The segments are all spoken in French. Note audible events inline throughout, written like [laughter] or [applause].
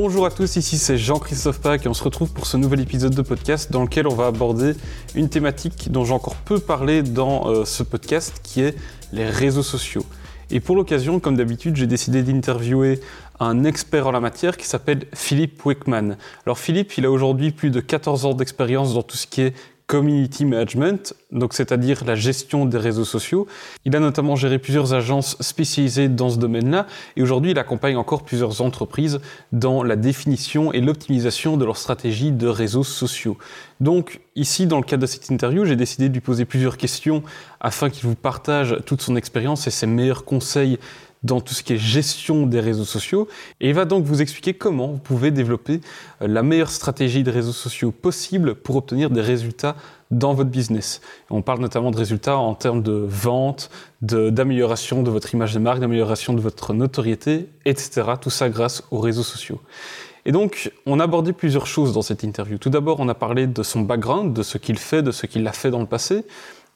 Bonjour à tous, ici c'est Jean-Christophe Pack et on se retrouve pour ce nouvel épisode de podcast dans lequel on va aborder une thématique dont j'ai encore peu parlé dans euh, ce podcast qui est les réseaux sociaux. Et pour l'occasion, comme d'habitude, j'ai décidé d'interviewer un expert en la matière qui s'appelle Philippe Wickman. Alors Philippe, il a aujourd'hui plus de 14 ans d'expérience dans tout ce qui est community management, donc c'est-à-dire la gestion des réseaux sociaux. Il a notamment géré plusieurs agences spécialisées dans ce domaine-là et aujourd'hui il accompagne encore plusieurs entreprises dans la définition et l'optimisation de leur stratégie de réseaux sociaux. Donc ici, dans le cadre de cette interview, j'ai décidé de lui poser plusieurs questions afin qu'il vous partage toute son expérience et ses meilleurs conseils dans tout ce qui est gestion des réseaux sociaux. Et il va donc vous expliquer comment vous pouvez développer euh, la meilleure stratégie de réseaux sociaux possible pour obtenir des résultats dans votre business. On parle notamment de résultats en termes de vente, d'amélioration de, votre image de marque, d'amélioration de votre notoriété, etc. Tout ça grâce aux réseaux sociaux. Et donc, on a abordé plusieurs choses dans cette interview. Tout d'abord, on a parlé de son background, de ce qu'il fait, de ce qu'il a fait dans le passé.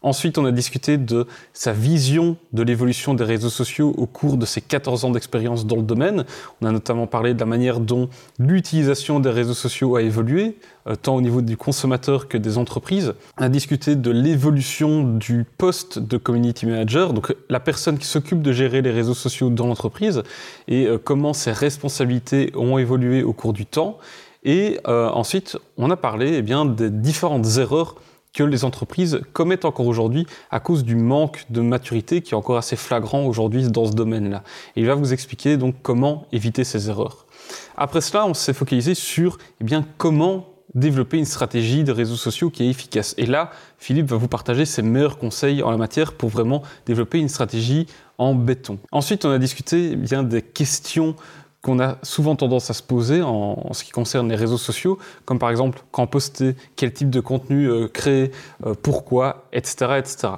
Ensuite, on a discuté de sa vision de l'évolution des réseaux sociaux au cours de ses 14 ans d'expérience dans le domaine. On a notamment parlé de la manière dont l'utilisation des réseaux sociaux a évolué, euh, tant au niveau du consommateur que des entreprises. On a discuté de l'évolution du poste de community manager, donc la personne qui s'occupe de gérer les réseaux sociaux dans l'entreprise, et euh, comment ses responsabilités ont évolué au cours du temps. Et euh, ensuite, on a parlé eh des différentes erreurs que les entreprises commettent encore aujourd'hui à cause du manque de maturité qui est encore assez flagrant aujourd'hui dans ce domaine-là. Et il va vous expliquer donc comment éviter ces erreurs. Après cela, on s'est focalisé sur eh bien, comment développer une stratégie de réseaux sociaux qui est efficace. Et là, Philippe va vous partager ses meilleurs conseils en la matière pour vraiment développer une stratégie en béton. Ensuite, on a discuté eh bien, des questions qu'on a souvent tendance à se poser en, ce qui concerne les réseaux sociaux, comme par exemple quand poster, quel type de contenu euh, créer, euh, pourquoi, etc., etc.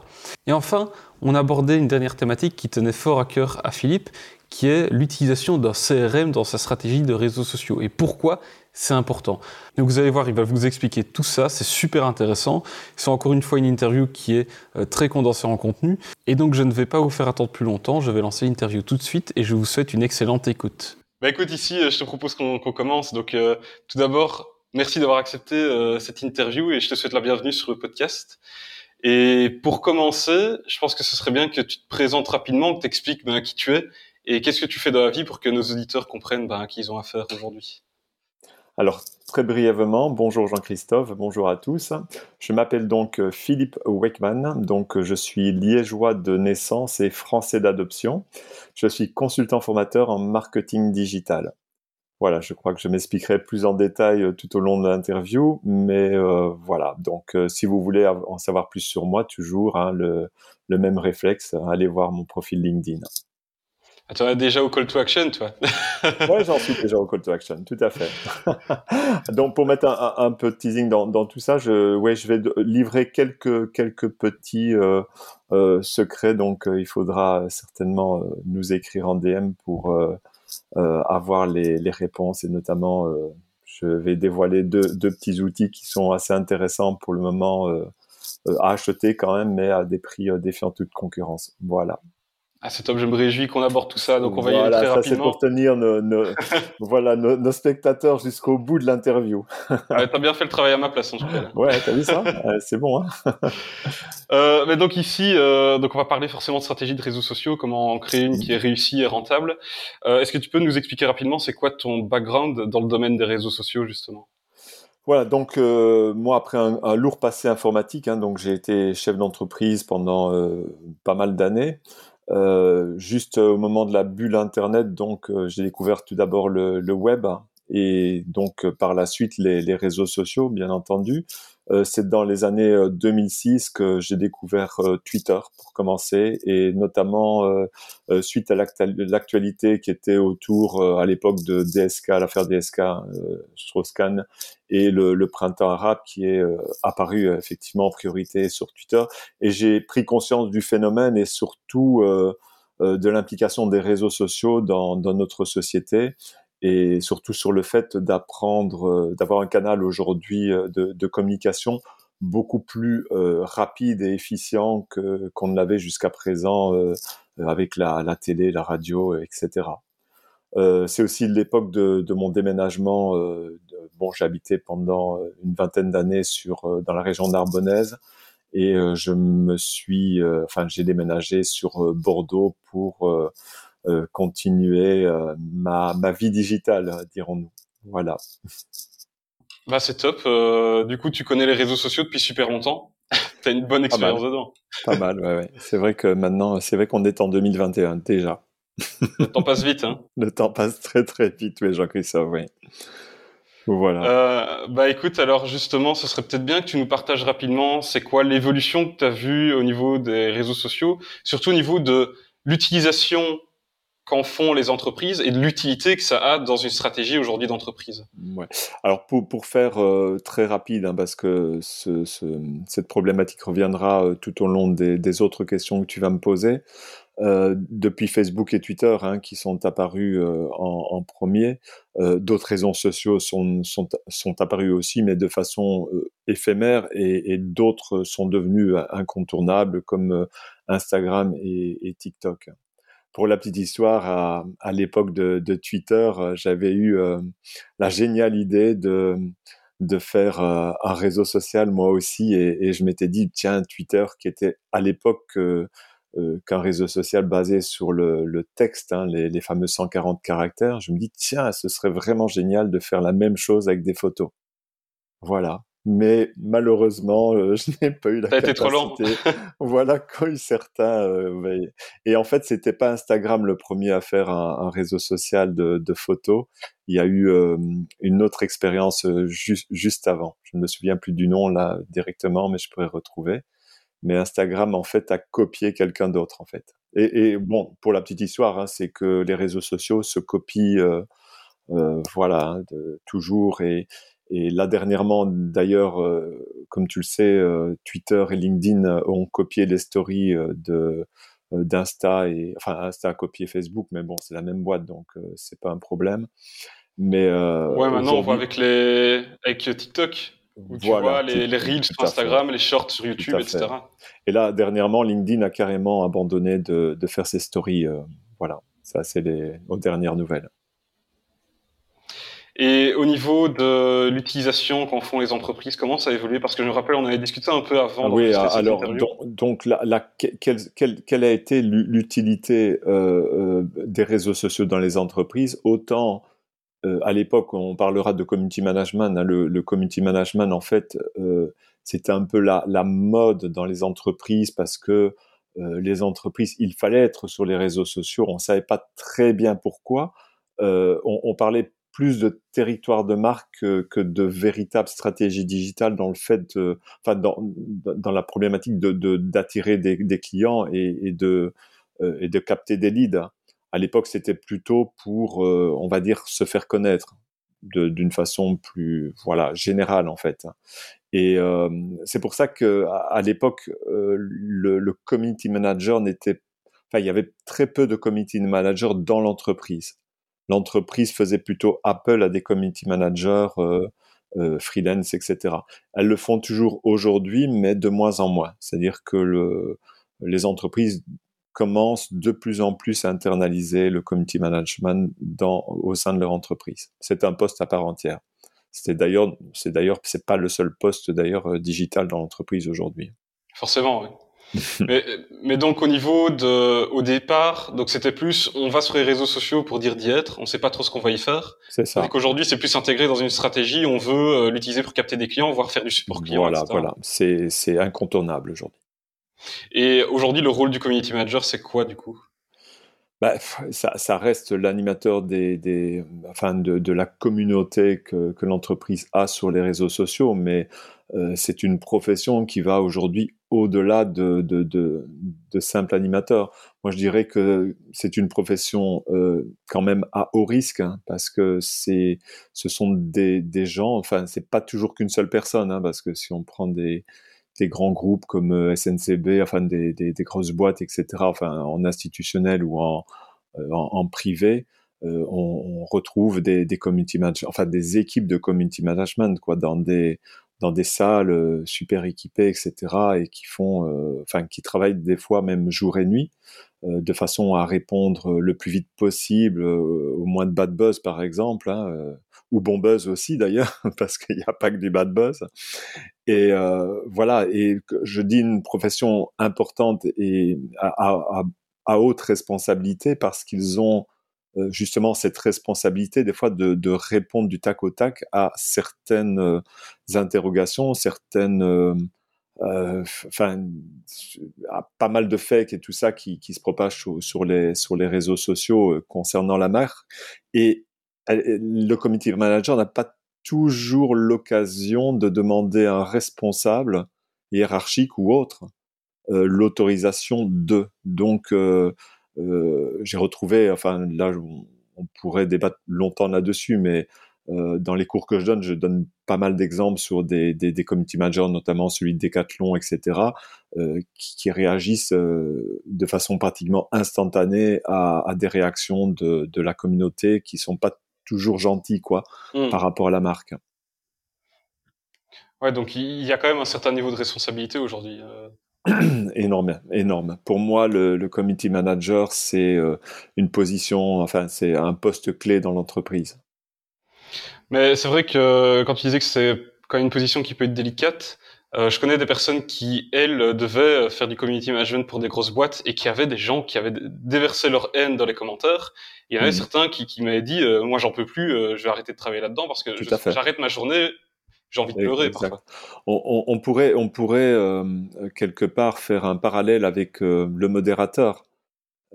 Et enfin, on a abordé une dernière thématique qui tenait fort à cœur à Philippe, qui est l'utilisation d'un CRM dans sa stratégie de réseaux sociaux. Et pourquoi? C'est important. Donc vous allez voir, il va vous expliquer tout ça, c'est super intéressant. C'est encore une fois une interview qui est euh, très condensée en contenu. Et donc je ne vais pas vous faire attendre plus longtemps, je vais lancer l'interview tout de suite et je vous souhaite une excellente écoute. Bah écoute, ici, euh, je te propose qu'on commence. Donc, euh, tout d'abord, merci d'avoir accepté euh, cette interview et je te souhaite la bienvenue sur le podcast. Et pour commencer, je pense que ce serait bien que tu te présentes rapidement, que tu expliques ben, qui tu es et qu'est-ce que tu fais dans la vie pour que nos auditeurs comprennent ben, qui ils ont affaire aujourd'hui. Alors, très brièvement, bonjour Jean-Christophe, bonjour à tous. Je m'appelle donc euh, Philippe Wakeman, donc euh, je suis liégeois de naissance et français d'adoption. Je suis consultant formateur en marketing digital. Voilà, je crois que je m'expliquerai plus en détail euh, tout au long de l'interview, mais voilà. Donc, si vous voulez en savoir plus sur moi, toujours hein, le, le, même réflexe, allez voir mon profil LinkedIn. Tu en es déjà au call to action, toi [laughs] Oui, j'en suis déjà au call to action, tout à fait. [laughs] Donc, pour mettre un, peu de teasing dans, tout ça, je, ouais, je vais livrer quelques, quelques petits euh, euh, secrets. Donc, euh, il faudra certainement nous écrire en DM pour avoir les, les, réponses et notamment, je vais dévoiler deux, deux, petits outils qui sont assez intéressants pour le moment à acheter quand même, mais à des prix défiant toute concurrence. Voilà. Ah, c'est top, je me réjouis qu'on aborde tout ça, donc on va y aller très ça rapidement. c'est pour tenir nos, nos [laughs] voilà, nos, spectateurs jusqu'au bout de l'interview. ouais, t'as bien fait le travail à ma place, en tout cas. [laughs] Ouais, t'as vu ça? C'est bon, hein [laughs] euh, mais donc ici, euh, donc on va parler forcément de stratégie de réseaux sociaux, comment en créer une qui est réussie et rentable. Euh, Est-ce que tu peux nous expliquer rapidement, c'est quoi ton background dans le domaine des réseaux sociaux, justement? Voilà, donc euh, moi après un, un, lourd passé informatique, hein, donc j'ai été chef d'entreprise pendant euh, pas mal d'années. Euh, juste au moment de la bulle Internet, donc euh, j'ai découvert tout d'abord le, le, web et donc euh, par la suite les, les réseaux sociaux, bien entendu. Euh, c'est dans les années 2006 que j'ai découvert Twitter pour commencer et notamment suite à l'actualité qui était autour à l'époque de DSK, l'affaire DSK, Strauss-Kahn et le, printemps arabe qui est apparu effectivement en priorité sur Twitter. Et j'ai pris conscience du phénomène et surtout de l'implication des réseaux sociaux dans notre société et surtout sur le fait d'apprendre, euh, d'avoir un canal aujourd'hui euh, de, communication beaucoup plus euh, rapide et efficient que qu'on ne l'avait jusqu'à présent avec la, télé, la radio, etc. c'est aussi l'époque de, de, mon déménagement. bon, j'habitais pendant une vingtaine d'années sur dans la région narbonnaise et je me suis, enfin, j'ai déménagé sur Bordeaux pour continuer ma, ma vie digitale, dirons-nous. Voilà. Bah c'est top. Euh, du coup, tu connais les réseaux sociaux depuis super longtemps. [laughs] T'as une bonne expérience dedans. Pas mal, ouais, ouais. C'est vrai que maintenant, c'est vrai qu'on est en 2021 déjà. [laughs] Le temps passe vite, hein. Le temps passe très très vite, oui, Jean-Christophe, oui. Voilà. Euh, bah écoute, alors justement, ce serait peut-être bien que tu nous partages rapidement, c'est quoi l'évolution que tu as vue au niveau des réseaux sociaux, surtout au niveau de l'utilisation qu'en font les entreprises et de l'utilité que ça a dans une stratégie aujourd'hui d'entreprise. Ouais. Alors pour, pour faire euh, très rapide, hein, parce que ce, ce, cette problématique reviendra euh, tout au long des, des, autres questions que tu vas me poser. Euh, depuis Facebook et Twitter, hein, qui sont apparus euh, en, en, premier, d'autres réseaux sociaux sont, sont, sont, apparus aussi, mais de façon éphémère, et, et d'autres sont devenus incontournables, comme Instagram et TikTok pour la petite histoire, à, à l'époque de, de, Twitter, euh, j'avais eu euh, la géniale idée de, de faire euh, un réseau social moi aussi, et, et je m'étais dit tiens Twitter qui était à l'époque qu'un réseau social basé sur le, le texte, hein, les, les, fameux 140 caractères, je me dis tiens ce serait vraiment génial de faire la même chose avec des photos. Voilà mais malheureusement, euh, [laughs] je n'ai pas eu la capacité. Été trop lent. voilà eu certains. Euh, et en fait, c'était pas Instagram le premier à faire un, un réseau social de, de, photos. Il y a eu euh, une autre expérience juste juste avant. Je ne me souviens plus du nom là directement, mais je pourrais retrouver. Mais Instagram en fait a copié quelqu'un d'autre en fait. Et, et, bon, pour la petite histoire, hein, c'est que les réseaux sociaux se copient, voilà, hein, de, toujours et et là dernièrement, d'ailleurs, euh, comme tu le sais, euh, Twitter et LinkedIn euh, ont copié les stories de d'Insta et enfin Insta a copié Facebook, mais bon, c'est la même boîte, donc c'est pas un problème. Mais ouais, maintenant on voit avec les avec TikTok. Où tu vois les, les reels sur Instagram, les shorts sur YouTube, etc. Et là, dernièrement, LinkedIn a carrément abandonné de, de faire ses stories. voilà, ça, c'est les aux dernières nouvelles. Et au niveau de l'utilisation qu'en font les entreprises, comment ça a évolué? Parce que je me rappelle, on avait discuté un peu avant. oui, alors donc, la, quelle, quelle, quelle, a été l'utilité euh, euh, des réseaux sociaux dans les entreprises? Autant euh, à l'époque, on parlera de community management. Hein, le, le, community management, en fait, euh, c'était un peu la, la, mode dans les entreprises parce que les entreprises, il fallait être sur les réseaux sociaux. On savait pas très bien pourquoi. On, on, parlait plus de territoire de marque que, de véritable stratégie digitale dans le fait, enfin dans, dans la problématique de d'attirer des, clients et, de euh, et de capter des leads. À l'époque, c'était plutôt pour, euh, on va dire, se faire connaître d'une façon plus voilà générale en fait. Et euh, c'est pour ça que l'époque, le, le community manager n'était, enfin, il y avait très peu de community manager dans l'entreprise l'entreprise faisait plutôt appel à des community managers euh, euh, freelance, etc. Elles le font toujours aujourd'hui, mais de moins en moins. C'est-à-dire que le, les entreprises commencent de plus en plus à internaliser le community management au sein de leur entreprise. C'est un poste à part entière. C'est d'ailleurs, c'est d'ailleurs, c'est pas le seul poste d'ailleurs euh, digital dans l'entreprise aujourd'hui. Forcément, oui. [laughs] mais, mais, donc au niveau de, au départ, donc c'était plus, on va sur les réseaux sociaux pour dire d'y être, on sait pas trop ce qu'on va y faire. C'est ça. Qu'aujourd'hui, c'est plus intégré dans une stratégie, on veut euh, l'utiliser pour capter des clients, voire faire du support client. Voilà, voilà, c'est c'est incontournable aujourd'hui. Et aujourd'hui, le rôle du community manager, c'est quoi du coup? Bah, ça, ça, reste l'animateur des, des, enfin de, de, la communauté que, que l'entreprise a sur les réseaux sociaux, mais c'est une profession qui va aujourd'hui au-delà de, de, de, de, simple animateur. Moi, je dirais que c'est une profession euh, quand même à haut risque hein, parce que c'est, ce sont des, des gens. Enfin, c'est pas toujours qu'une seule personne, hein, parce que si on prend des, des grands groupes comme euh, SNCB, enfin des, des, grosses boîtes, etc. Enfin, en institutionnel ou en, euh, en, privé, euh, on, retrouve des, des community enfin des équipes de community management, quoi, dans des dans des salles super équipées, etc., et qui font, enfin, qui travaillent des fois même jour et nuit, de façon à répondre le plus vite possible au moins de bad buzz, par exemple, hein, ou bon buzz aussi [laughs] d'ailleurs, parce qu'il n'y a pas que du bad buzz. Et voilà, et je dis une profession importante et à, haute responsabilité parce qu'ils ont euh, justement cette responsabilité des fois de, répondre du tac au tac à certaines euh, interrogations, certaines, euh, enfin, pas mal de fakes et tout ça qui, qui se propagent sur, les sur les réseaux sociaux concernant la marque. Et le community manager n'a pas toujours l'occasion de demander à un responsable hiérarchique ou autre l'autorisation de. Donc euh, j'ai retrouvé, enfin là, on pourrait débattre longtemps là-dessus, mais euh, dans les cours que je donne, je donne pas mal d'exemples sur des, des, des, community managers, notamment celui de Decathlon, etc., euh, qui, qui, réagissent euh, de façon pratiquement instantanée à, à des réactions de, de, la communauté qui sont pas toujours gentilles, quoi, mmh. par rapport à la marque. Ouais, donc il y a quand même un certain niveau de responsabilité aujourd'hui. [clears throat] Énorme, énorme. Pour moi, le, le committee manager, c'est euh, une position, enfin, c'est un poste clé dans l'entreprise. Mais c'est vrai que quand tu disais que c'est quand même une position qui peut être délicate, euh, je connais des personnes qui, elles, devaient faire du community management pour des grosses boîtes et qui avaient des gens qui avaient déversé leur haine dans les commentaires. Il y en avait mmh. certains qui, qui m'avaient dit, euh, moi j'en peux plus, je vais arrêter de travailler là-dedans parce que j'arrête ma journée j'ai envie de pleurer parfois. On, pourrait, on pourrait euh, quelque part faire un parallèle avec euh, le modérateur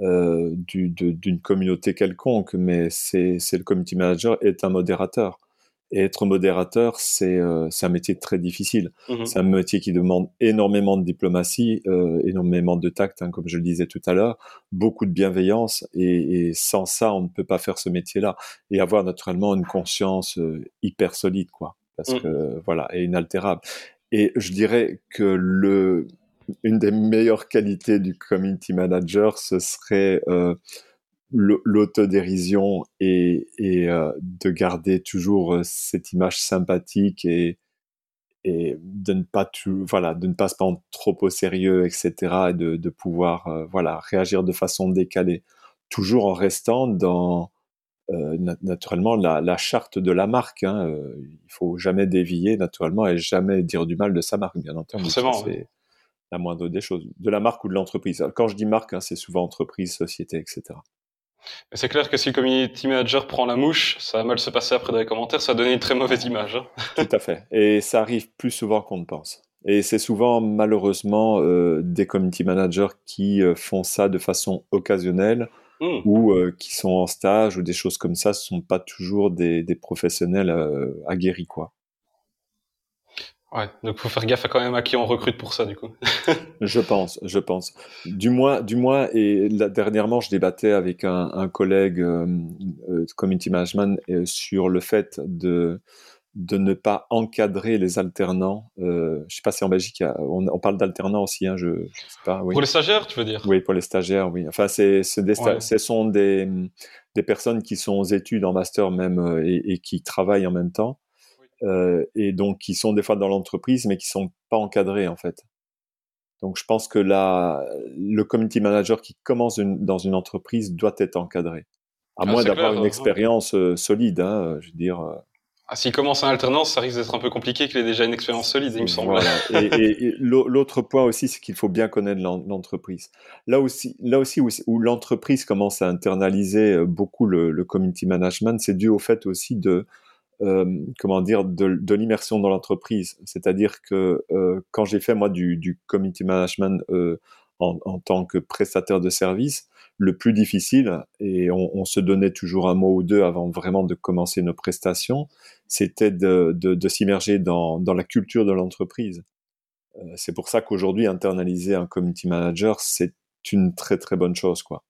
euh, d'une communauté quelconque, mais c'est le community manager est un modérateur. Et être modérateur, c'est un métier très difficile. Mmh c'est un métier qui demande énormément de diplomatie, énormément de tact, hein, comme je le disais tout à l'heure, beaucoup de bienveillance, et, et, sans ça, on ne peut pas faire ce métier-là. Et avoir naturellement une conscience hyper solide, quoi parce mmh. que voilà, est inaltérable. Et je dirais que le, une des meilleures qualités du community manager, ce serait euh, l'autodérision et, et euh, de garder toujours euh, cette image sympathique et, et de ne pas tout, voilà, de ne pas se prendre trop au sérieux, etc. et de, de pouvoir euh, voilà réagir de façon décalée, toujours en restant dans naturellement la, la, charte de la marque. Hein, euh, il faut jamais dévier naturellement et jamais dire du mal de sa marque, bien entendu. C'est la moindre des choses, de la marque ou de l'entreprise. Quand je dis marque, hein, c'est souvent entreprise, société, etc. C'est clair que si le community manager prend la mouche, ça va mal se passer après dans les commentaires, ça va donner une très mauvaise image. Hein. [laughs] Tout à fait. Et ça arrive plus souvent qu'on ne pense. Et c'est souvent malheureusement euh, des community managers qui euh, font ça de façon occasionnelle Mmh. ou euh, qui sont en stage ou des choses comme ça, ce sont pas toujours des, des professionnels euh, aguerris, quoi. Ouais, donc faut faire gaffe à quand même à qui on recrute pour ça, du coup. [laughs] je pense, je pense. Du moins, du moins, et là, dernièrement, je débattais avec un, un collègue euh, euh community management sur le fait de de ne pas encadrer les alternants. Euh, je sais pas si en Belgique, on, on, parle d'alternants aussi, hein, je, je sais pas. Oui. Pour les stagiaires, tu veux dire? Oui, pour les stagiaires, oui. Enfin, c'est, des ce sont des, des personnes qui sont aux études en master même euh, et, et qui travaillent en même temps. Euh, et donc qui sont des fois dans l'entreprise mais qui sont pas encadrés en fait. Donc je pense que la, le community manager qui commence une, dans une entreprise doit être encadré, à ah, moins d'avoir une expérience euh, solide. Hein, je veux dire, euh, ah, S'il commence en alternance, ça risque d'être un peu compliqué qu'il ait déjà une expérience solide, il me semble. et, l'autre point aussi, c'est qu'il faut bien connaître l'entreprise. Là aussi, là aussi où, l'entreprise commence à internaliser euh, beaucoup le, community management, c'est dû au fait aussi de euh, comment dire de, l'immersion dans l'entreprise. C'est-à-dire que euh, quand j'ai fait moi du, du community management euh, en, en, tant que prestataire de service, le plus difficile, et on, on, se donnait toujours un mot ou deux avant vraiment de commencer nos prestations, c'était de, de, de s'immerger dans, dans, la culture de l'entreprise. Euh, c'est pour ça qu'aujourd'hui, internaliser un community manager, c'est une très très bonne chose, quoi.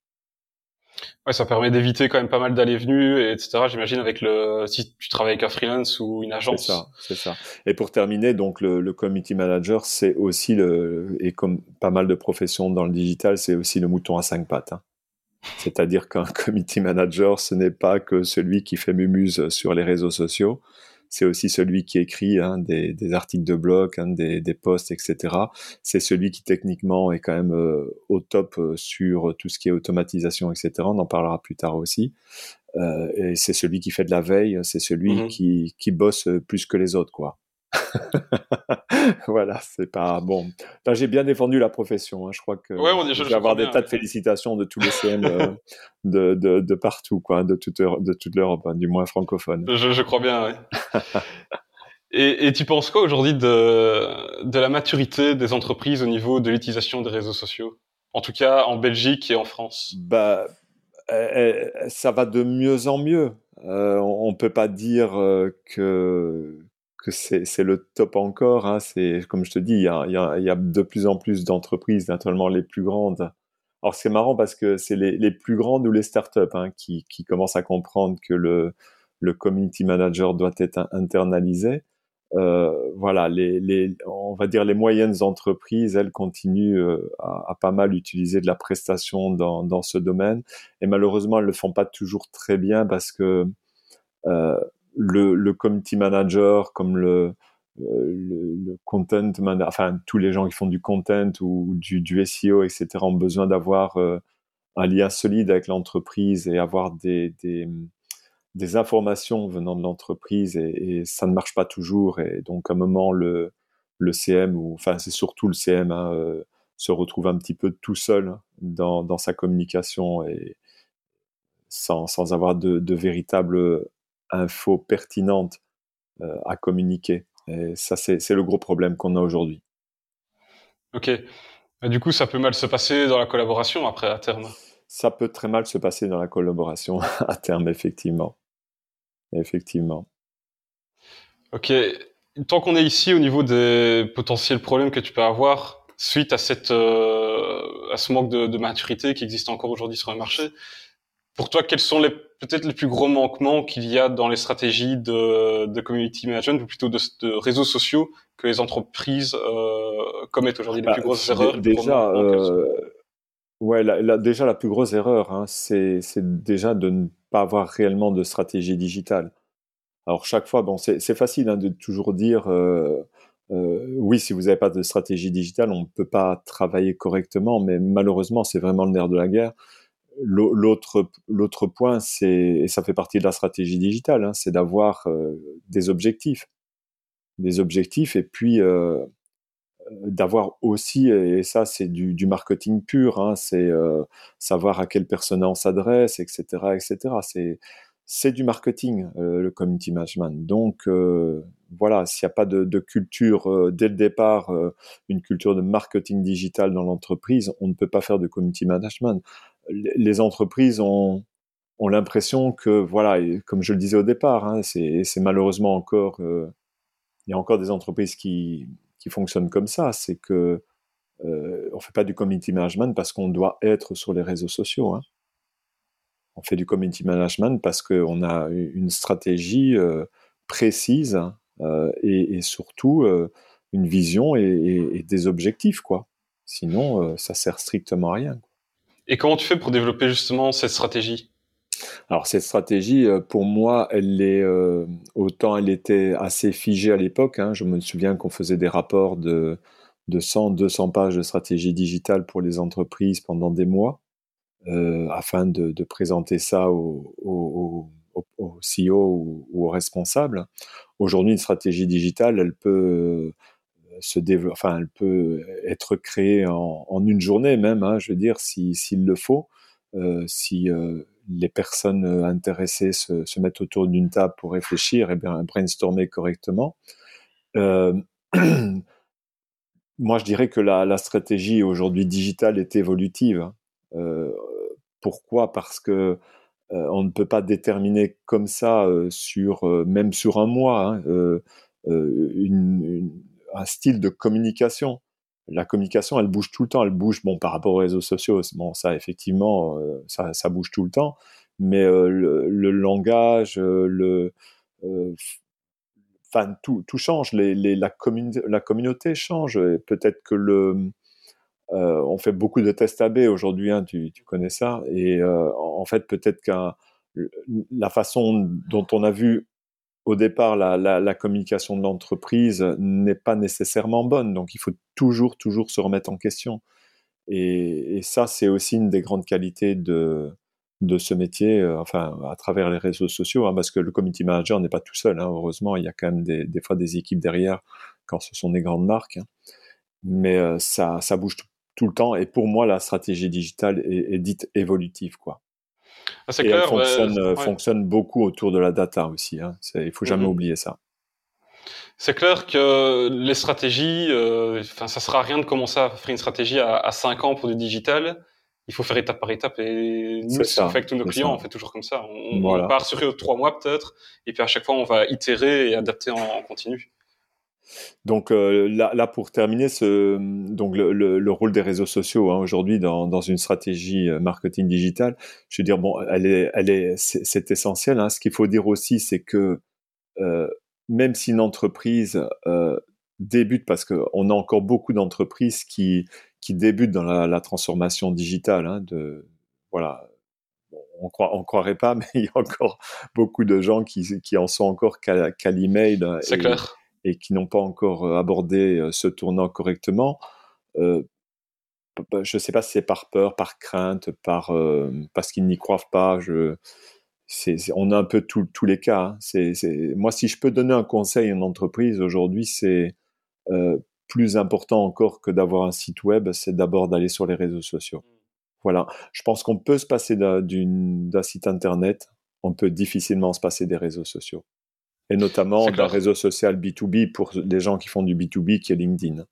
Ouais, ça permet d'éviter quand même pas mal d'allées-venues, etc. J'imagine avec le si tu travailles avec un freelance ou une agence. C'est ça, c'est ça. Et pour terminer, donc le, le community manager, c'est aussi le et comme pas mal de professions dans le digital, c'est aussi le mouton à cinq pattes. Hein. C'est-à-dire qu'un [laughs] community manager, ce n'est pas que celui qui fait mumuse sur les réseaux sociaux. c'est aussi celui qui écrit hein, des, articles de blog, hein, des, des, posts, etc. C'est celui qui techniquement est quand même euh, au top euh, sur tout ce qui est automatisation, etc. On en parlera plus tard aussi. Euh, et c'est celui qui fait de la veille, c'est celui mmh qui, qui bosse plus que les autres, quoi. [laughs] voilà, c'est pas bon. Là, j'ai bien défendu la profession. Hein. Je crois que je vais avoir des tas de félicitations de tous les CM euh, [laughs] de, de, de, partout, quoi, de toute, de toute l'Europe, hein, du moins francophone. Je, je crois bien, oui. [laughs] et, et, tu penses quoi aujourd'hui de, de la maturité des entreprises au niveau de l'utilisation des réseaux sociaux? En tout cas, en Belgique et en France bah, eh, eh, ça va de mieux en mieux. Euh, on, peut pas dire euh, que que c'est le top encore. Hein. C'est comme je te dis, il y a, de plus en plus d'entreprises, naturellement les plus grandes. Alors c'est marrant parce que c'est les, plus grandes ou les startups hein, qui, commencent à comprendre que le, community manager doit être internalisé. Euh, voilà, on va dire les moyennes entreprises, elles continuent euh, à, pas mal utiliser de la prestation dans, ce domaine. Et malheureusement, elles le font pas toujours très bien parce que euh, le, le community manager, comme le, le, le, content manager, enfin tous les gens qui font du content ou du, du SEO, etc., ont besoin d'avoir euh, un lien solide avec l'entreprise et avoir des, des, informations venant de l'entreprise et, et, ça ne marche pas toujours. Et donc à un moment, le, le CM, ou enfin c'est surtout le CM, hein, euh, se retrouve un petit peu tout seul dans, dans sa communication et sans, sans avoir de, de véritable info pertinente euh, à communiquer. Et ça, c'est le gros problème qu'on a aujourd'hui. Ok. du coup, ça peut mal se passer dans la collaboration après, à terme? Ça peut très mal se passer dans la collaboration [laughs] à terme, effectivement. Effectivement. Ok. Tant qu'on est ici au niveau des potentiels problèmes que tu peux avoir suite à cette euh, à ce manque de, de, maturité qui existe encore aujourd'hui sur le marché, pour toi, quels sont les peut-être les plus gros manquements qu'il y a dans les stratégies de, de community management ou plutôt de, de, réseaux sociaux que les entreprises euh, commettent aujourd'hui les bah, plus grosses erreurs Déjà, euh, ouais, la, déjà la plus grosse erreur, hein, c'est déjà de ne pas avoir réellement de stratégie digitale. Alors chaque fois, bon, c'est facile hein, de toujours dire. Euh, euh, oui, si vous n'avez pas de stratégie digitale, on ne peut pas travailler correctement, mais malheureusement, c'est vraiment le nerf de la guerre L'autre, point, c'est, et ça fait partie de la stratégie digitale, hein, c'est d'avoir euh, des objectifs. Des objectifs et puis euh, d'avoir aussi, et ça c'est du, marketing pur, hein, c'est euh, savoir à quelle personne on s'adresse, etc. etc. C'est, du marketing, euh, le community management. Donc euh, voilà, s'il n'y a pas de culture dès le départ, une culture de marketing digital dans l'entreprise, on ne peut pas faire de community management les entreprises ont, l'impression que, voilà, comme je le disais au départ, hein, c'est malheureusement encore, euh, il y a encore des entreprises qui, fonctionnent comme ça, c'est que euh, on fait pas du community management parce qu'on doit être sur les réseaux sociaux. Hein. On fait du community management parce qu'on a une stratégie euh, précise euh, et, surtout une vision et, et, des objectifs, quoi. Sinon, ça sert strictement à rien. Et comment tu fais pour développer justement cette stratégie? Alors cette stratégie, euh, pour moi, elle est euh, autant elle était assez figée à l'époque. Hein. Je me souviens qu'on faisait des rapports de, de 100, 200 pages de stratégie digitale pour les entreprises pendant des mois, euh, afin de, présenter ça au, au, CEO ou aux responsables. Aujourd'hui, une stratégie digitale, elle peut se enfin, elle peut être créée en, en une journée même, hein, je veux dire, s'il si, le faut, euh, si euh, les personnes intéressées se, se mettent autour d'une table pour réfléchir et bien brainstormer correctement. Euh, [clears throat] moi, je dirais que la, la stratégie aujourd'hui digitale est évolutive. Hein. Pourquoi? Parce que on ne peut pas déterminer comme ça sur même sur un mois hein, une, un style de communication. La communication, elle bouge tout le temps. Elle bouge, bon, par rapport aux réseaux sociaux, bon, ça, effectivement, euh, ça, ça, bouge tout le temps. Mais euh, le, langage, euh, le, enfin, tout, tout change. Les, les, la, la communauté change. Peut-être que le, on fait beaucoup de tests AB aujourd'hui, hein, tu, connais ça. Et en fait, peut-être que la façon dont on a vu au départ, la, communication de l'entreprise n'est pas nécessairement bonne. Donc, il faut toujours, toujours se remettre en question. Et, ça, c'est aussi une des grandes qualités de, ce métier, euh, enfin, à travers les réseaux sociaux, hein, parce que le community manager n'est pas tout seul. Hein. heureusement, il y a quand même des, fois des équipes derrière quand ce sont des grandes marques. Hein. Mais euh, ça, ça bouge tout, le temps. Et pour moi, la stratégie digitale est, dite évolutive, quoi. Ah, c'est clair. Elle fonctionne, euh, fonctionne, beaucoup autour de la data aussi. Hein. Il faut jamais oublier ça. C'est clair que les stratégies, euh, enfin, ça sera rien de commencer à faire une stratégie à, à 5 ans pour du digital. Il faut faire étape par étape. Et nous, on fait avec tous nos clients, on fait toujours comme ça. On, part sur trois mois peut-être, et puis à chaque fois, on va itérer et adapter en, continu. Donc euh, là, là, pour terminer, ce, donc le, le, rôle des réseaux sociaux hein, aujourd'hui dans, dans, une stratégie euh, marketing digital, je veux dire bon, elle est, elle est, c'est essentiel. Hein. Ce qu'il faut dire aussi, c'est que euh, même si une entreprise euh, débute, parce qu'on a encore beaucoup d'entreprises qui, qui débutent dans la, transformation digitale, hein, de, voilà, on croit, on croirait pas, [laughs] mais il y a encore beaucoup de gens qui, qui en sont encore qu'à l'email et, et qui n'ont pas encore euh, abordé euh, ce tournant correctement. Euh, je ne sais pas si c'est par peur, par crainte, par parce qu'ils n'y croient pas. Je, on a un peu tous les cas. Hein. moi, si je peux donner un conseil à une entreprise aujourd'hui, c'est euh, plus important encore que d'avoir un site web, c'est d'abord d'aller sur les réseaux sociaux. Mmh. Voilà. Je pense qu'on peut se passer d'un site internet, on peut difficilement se passer des réseaux sociaux. Et notamment d'un réseau social B2B pour des gens qui font du B2B qui est LinkedIn.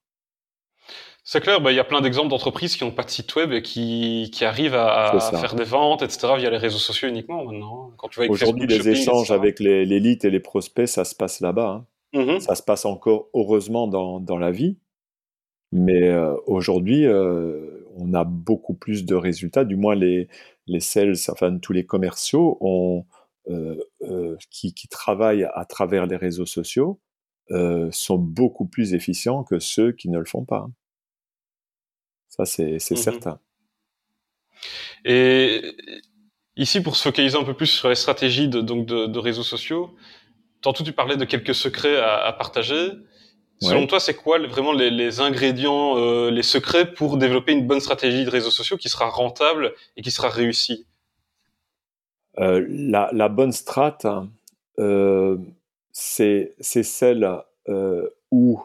C'est clair, bah, il y a plein d'exemples d'entreprises qui n'ont pas de site web et qui, qui arrivent à, faire des ventes, etc., via les réseaux sociaux uniquement maintenant. Quand tu Aujourd'hui, les échanges avec l'élite et les prospects, ça se passe là-bas. Hein. Mm-hmm. Ça se passe encore heureusement dans, dans la vie. Mais euh, aujourd'hui, euh, on a beaucoup plus de résultats. Du moins, les, les sales, enfin tous les commerciaux ont, qui, qui, travaillent à travers les réseaux sociaux sont beaucoup plus efficients que ceux qui ne le font pas. Ça, c'est mmh certain. Et ici, pour se focaliser un peu plus sur les stratégies de, donc de, réseaux sociaux, tantôt tu parlais de quelques secrets à, partager. Selon toi, c'est quoi vraiment les, ingrédients, euh, les secrets pour développer une bonne stratégie de réseaux sociaux qui sera rentable et qui sera réussie? Euh, la, bonne strat, euh, c'est celle où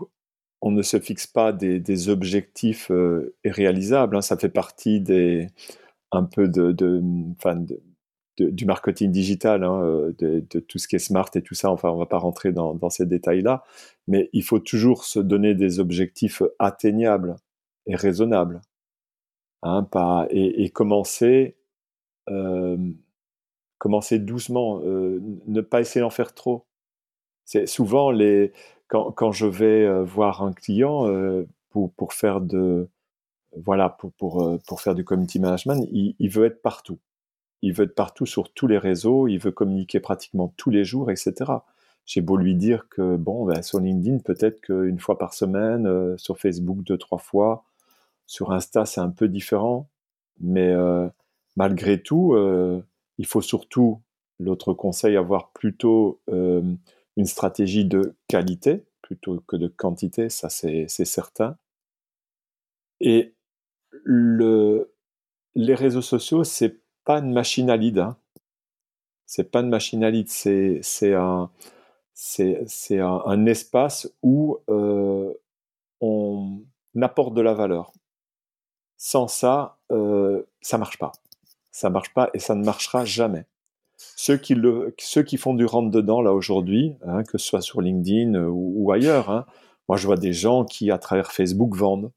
on ne se fixe pas des, objectifs euh, irréalisables. Hein. Ça fait partie des, un peu de, du marketing digital, hein, euh, de, tout ce qui est smart et tout ça. Enfin, on va pas rentrer dans, ces détails-là, mais il faut toujours se donner des objectifs atteignables et raisonnables. Hein, pas, et, commencer, euh, commencer doucement, ne pas essayer d'en faire trop. C'est souvent les, quand, je vais euh, voir un client euh, pour, pour faire de voilà pour, pour, euh, pour faire du community management, il, veut être partout. Il veut être partout sur tous les réseaux, il veut communiquer pratiquement tous les jours, etc. J'ai beau lui dire que bon, ben, sur LinkedIn, peut-être qu'une fois par semaine, sur Facebook deux, trois fois, sur Insta, c'est un peu différent. Mais malgré tout, il faut surtout, l'autre conseil, avoir plutôt une stratégie de qualité plutôt que de quantité, ça c'est certain. Et le, les réseaux sociaux, c'est pas une machine à lead. Hein. C'est pas une machine à lead, c'est un, espace où euh, on apporte de la valeur. Sans ça, euh, ça marche pas. Ça marche pas et ça ne marchera jamais ceux qui, le, ceux qui font du rentre dedans là aujourd'hui, hein, que ce soit sur LinkedIn euh, ou, ailleurs, hein, moi je vois des gens qui à travers Facebook vendent.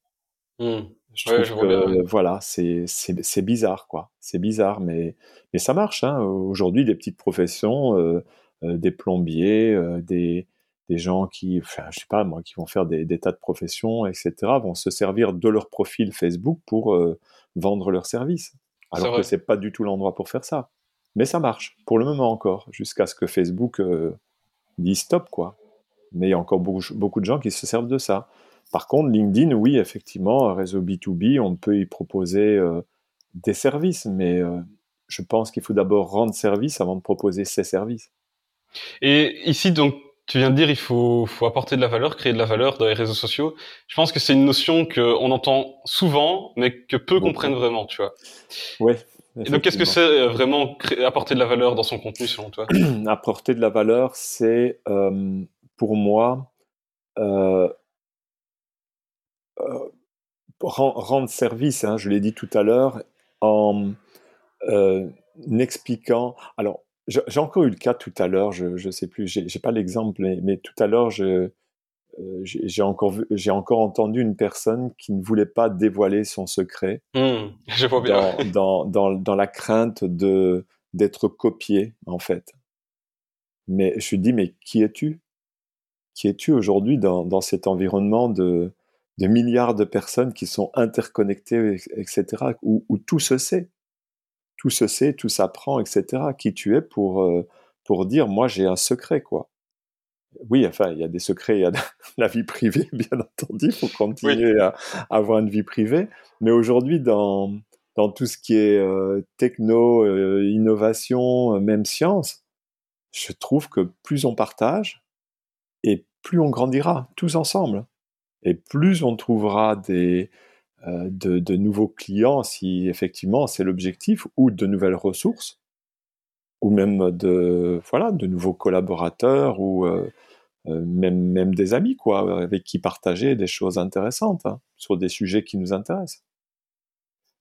Mmh. Je trouve que voilà, c'est bizarre quoi, c'est bizarre, mais mais ça marche. Hein. Aujourd'hui, des petites professions, euh, euh, des plombiers, des des gens qui, enfin, je sais pas moi, qui vont faire des, des, tas de professions, etc., vont se servir de leur profil Facebook pour vendre leurs services. Alors que c'est pas du tout l'endroit pour faire ça. Mais ça marche, pour le moment encore, jusqu'à ce que Facebook euh, dise stop, quoi. Mais il y a encore beaucoup, de gens qui se servent de ça. Par contre, LinkedIn, oui, effectivement, réseau B2B, on peut y proposer euh, des services, mais euh, je pense qu'il faut d'abord rendre service avant de proposer ses services. Et ici, donc, tu viens de dire il faut, faut apporter de la valeur, créer de la valeur dans les réseaux sociaux. Je pense que c'est une notion qu'on entend souvent, mais que peu comprennent vraiment, tu vois. Ouais. Et donc, qu'est-ce que c'est euh, vraiment apporter de la valeur dans son contenu, selon toi? [clears throat] Apporter de la valeur, c'est euh, pour moi euh, euh, rendre service, hein, je l'ai dit tout à l'heure, en expliquant. Alors, j'ai encore eu le cas tout à l'heure, je ne sais plus, j'ai pas l'exemple, mais, tout à l'heure, euh, j'ai encore, entendu une personne qui ne voulait pas dévoiler son secret mmh, [laughs] je vois bien. Dans, dans, dans, la crainte de d'être copié, en fait. Mais je suis dit, mais qui es-tu? Qui es-tu aujourd'hui dans, dans cet environnement de, de milliards de personnes qui sont interconnectées, etc., où, où tout se sait? Tout se sait, tout s'apprend, etc. Qui tu es pour, euh, pour dire, moi j'ai un secret, quoi? Oui, enfin, il y a des secrets, il y a [laughs] la vie privée, bien entendu, il faut continuer à, avoir une vie privée. Mais aujourd'hui, dans, dans tout ce qui est euh, techno, euh, innovation, même science, je trouve que plus on partage, et plus on grandira, tous ensemble. Et plus on trouvera des, euh, de, nouveaux clients si effectivement c'est l'objectif, ou de nouvelles ressources, ou même de, voilà, de nouveaux collaborateurs, ou euh, euh, même, même des amis, quoi, avec qui partager des choses intéressantes hein, sur des sujets qui nous intéressent.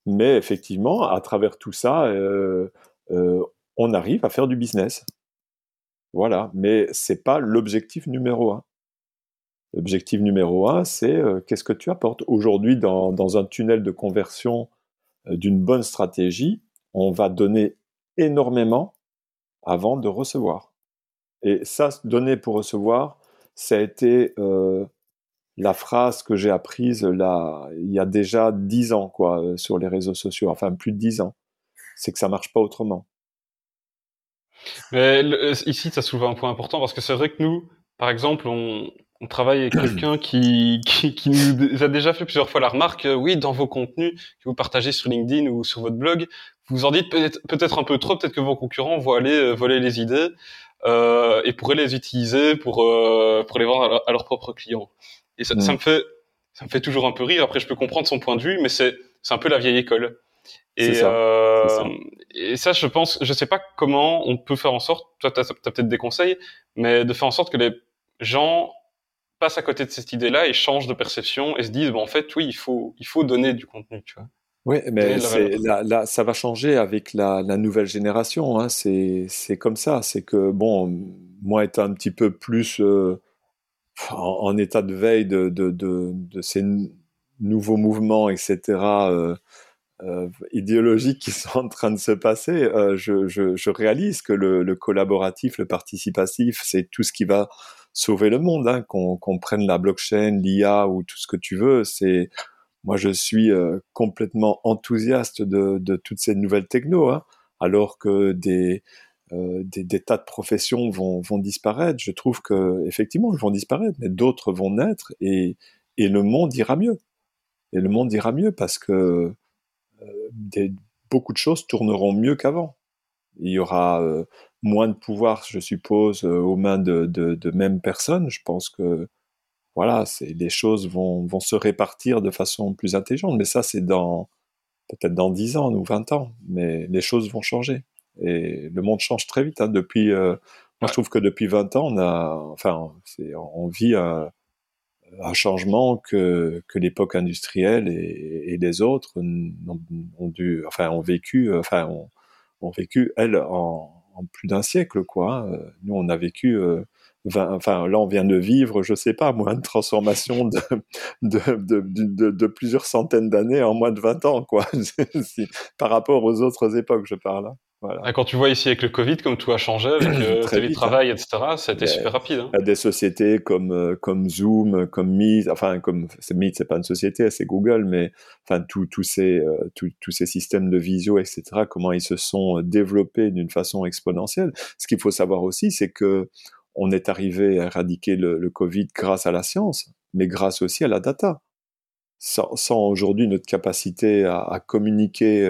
Mais effectivement, à travers tout ça, on arrive à faire du business. Voilà, mais c'est pas l'objectif numéro un. L'objectif numéro un, c'est euh, qu'est-ce que tu apportes? Aujourd'hui, dans, un tunnel de conversion euh, d'une bonne stratégie, on va donner énormément avant de recevoir. Et ça, donner pour recevoir, ça a été euh, la phrase que j'ai apprise là, il y a déjà dix ans quoi, sur les réseaux sociaux, enfin plus de dix ans. C'est que ça marche pas autrement. Mais ici, ça soulève un point important parce que c'est vrai que nous, par exemple, on, on travaille avec quelqu'un [clears throat] qui, qui, nous a déjà fait plusieurs fois la remarque, euh, oui, dans vos contenus que vous partagez sur LinkedIn ou sur votre blog, vous en dites peut-être un peu trop, peut-être que vos concurrents vont aller euh, voler les idées euh, et pourraient les utiliser pour euh, pour les vendre à, leurs propres clients. Et ça, ça, me fait ça me fait toujours un peu rire. Après, je peux comprendre son point de vue, mais c'est c'est un peu la vieille école. Et ça, ça. et ça, je pense, je sais pas comment on peut faire en sorte. Toi, tu as, as peut-être des conseils, mais de faire en sorte que les gens passent à côté de cette idée-là et changent de perception et se disent, bon, en fait, oui, il faut, il faut donner du contenu, tu vois. Oui, mais là, là, ça va changer avec la, la nouvelle génération. Hein. C'est comme ça. C'est que, bon, moi étant un petit peu plus euh, en, état de veille de, de, de, de ces nouveaux mouvements, etc., euh, euh, idéologiques qui sont en train de se passer, je, je, je, réalise que le, le collaboratif, le participatif, c'est tout ce qui va sauver le monde, hein, qu'on prenne la blockchain, l'IA ou tout ce que tu veux. C'est moi, je suis euh, complètement enthousiaste de, toutes ces nouvelles techno, hein, alors que des, euh, des, tas de professions vont, disparaître. Je trouve que effectivement, ils vont disparaître, mais d'autres vont naître et, le monde ira mieux. Et le monde ira mieux parce que euh, beaucoup de choses tourneront mieux qu'avant. Il y aura moins de pouvoir, je suppose, euh, aux mains de, de, de mêmes personnes. Je pense que voilà, c'est les choses vont, vont se répartir de façon plus intelligente. Mais ça, c'est dans peut-être dans 10 ans ou 20 ans. Mais les choses vont changer. Et le monde change très vite. Hein. Depuis, euh, moi, je trouve que depuis 20 ans, on a, enfin, on vit un, un changement que, que l'époque industrielle et, et, les autres ont, ont, dû, enfin, ont vécu, enfin, ont, ont vécu, elles, en, en plus d'un siècle, quoi. Hein. Nous, on a vécu, euh, enfin, là, on vient de vivre, je sais pas, moins de [laughs] transformation de, de, plusieurs centaines d'années en moins de 20 ans, quoi. [laughs] Par rapport aux autres époques, je parle. Hein. Voilà. Quand tu vois ici avec le Covid, comme tout a changé, avec [clears throat] le euh, télétravail, hein. etc., ça a été super rapide. Hein. Des sociétés comme, euh, comme Zoom, comme Meet, enfin, comme Meet, c'est pas une société, c'est Google, mais enfin, tous ces, euh, ces systèmes de visio, etc., comment ils se sont développés d'une façon exponentielle. Ce qu'il faut savoir aussi, c'est que on est arrivé à éradiquer le, le, Covid grâce à la science, mais grâce aussi à la data. Sans, sans aujourd'hui notre capacité à, à communiquer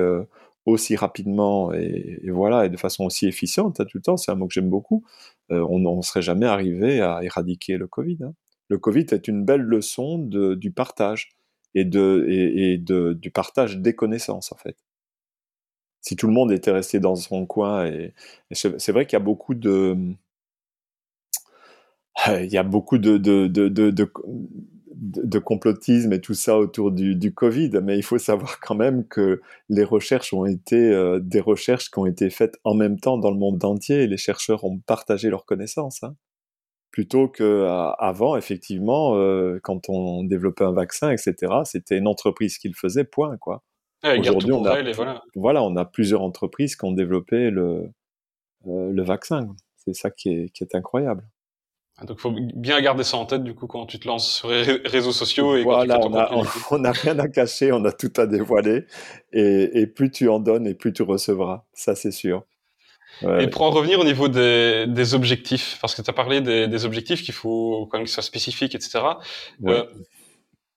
aussi rapidement et, voilà et de façon aussi efficiente hein, tout le temps c'est un mot que j'aime beaucoup on ne serait jamais arrivé à éradiquer le Covid. Hein. Le Covid est une belle leçon du partage et, du partage des connaissances, en fait. Si tout le monde était resté dans son coin, c'est vrai qu'il y a beaucoup de, il y a beaucoup de, de complotisme et tout ça autour du, du, Covid, mais il faut savoir quand même que les recherches ont été euh, des recherches qui ont été faites en même temps dans le monde entier et les chercheurs ont partagé leurs connaissances. Hein. Plutôt qu'avant, effectivement, euh, quand on développait un vaccin, etc., c'était une entreprise qui le faisait, point. quoi. Aujourd'hui, on a, voilà. on a plusieurs entreprises qui ont développé le, euh, le vaccin. C'est ça qui est, qui est incroyable. Donc, faut bien garder ça en tête, du coup, quand tu te lances sur les réseaux sociaux et voilà, on n'a [laughs] on, a rien à cacher, on a tout à dévoiler. Et, et, plus tu en donnes et plus tu recevras. Ça, c'est sûr. Et pour en revenir au niveau des, des objectifs, parce que tu as parlé des, des objectifs qu'il faut quand même qu'ils soient spécifiques, etc. Euh,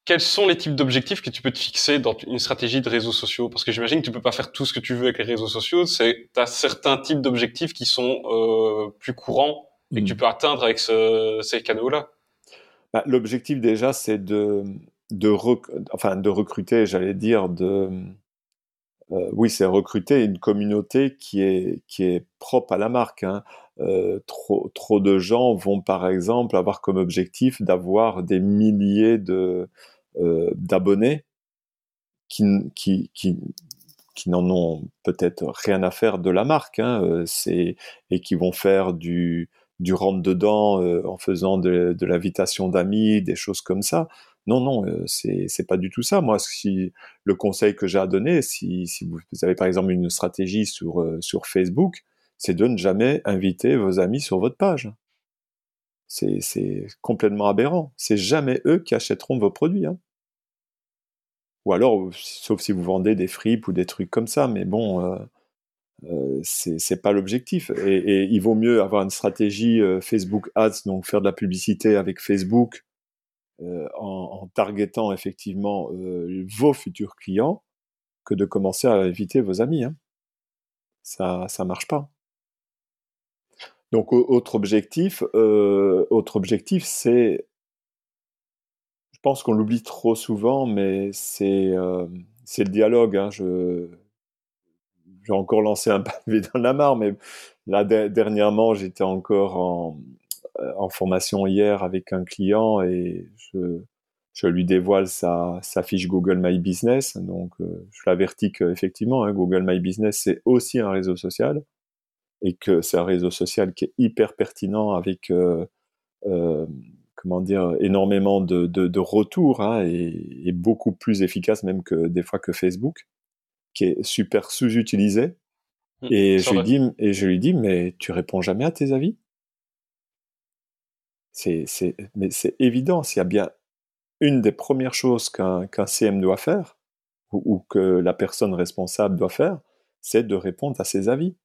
quels sont les types d'objectifs que tu peux te fixer dans une stratégie de réseaux sociaux? Parce que j'imagine que tu peux pas faire tout ce que tu veux avec les réseaux sociaux. C'est, tu as certains types d'objectifs qui sont euh, plus courants et que tu mm. peux atteindre avec ces canaux-là bah, L'objectif déjà, c'est de, de, enfin, de recruter, j'allais dire, de... Euh, oui, c'est recruter une communauté qui est, qui est propre à la marque. Hein. Euh, trop, trop de gens vont, par exemple, avoir comme objectif d'avoir des milliers de, euh, d'abonnés qui, qui, qui, qui n'en ont peut-être rien à faire de la marque, hein, euh, c'est et qui vont faire du du rentre dedans euh, en faisant de, l'invitation d'amis, des choses comme ça. Non, non, euh, c'est pas du tout ça. Moi, si le conseil que j'ai à donner, si, si vous avez par exemple une stratégie sur euh, sur Facebook, c'est de ne jamais inviter vos amis sur votre page. C'est complètement aberrant. C'est jamais eux qui achèteront vos produits. Hein. Ou alors, sauf si vous vendez des fripes ou des trucs comme ça, mais bon, euh, c'est pas l'objectif. Et, il vaut mieux avoir une stratégie euh, Facebook Ads, donc faire de la publicité avec Facebook euh, en, en, targetant effectivement vos futurs clients, que de commencer à inviter vos amis. Hein. Ça, ça marche pas. Donc autre objectif, autre objectif, c'est, je pense qu'on l'oublie trop souvent, mais c'est c'est le dialogue. Hein. Je, j'ai encore lancé un [laughs] pavé dans la mare, mais là, dernièrement, j'étais encore en, euh, en, formation hier avec un client et je, lui dévoile sa, fiche Google My Business. Donc, euh, je l'avertis qu'effectivement, hein, Google My Business, c'est aussi un réseau social et que c'est un réseau social qui est hyper pertinent avec, euh, comment dire, énormément de retours hein, et, et, beaucoup plus efficace même que des fois que Facebook qui est super sous-utilisé. Mmh, et je lui dis, et je lui dis, mais tu réponds jamais à tes avis? C'est, c'est, mais c'est évident. S'il y a bien une des premières choses qu'un, qu'un CM doit faire, ou, que la personne responsable doit faire, c'est de répondre à ses avis.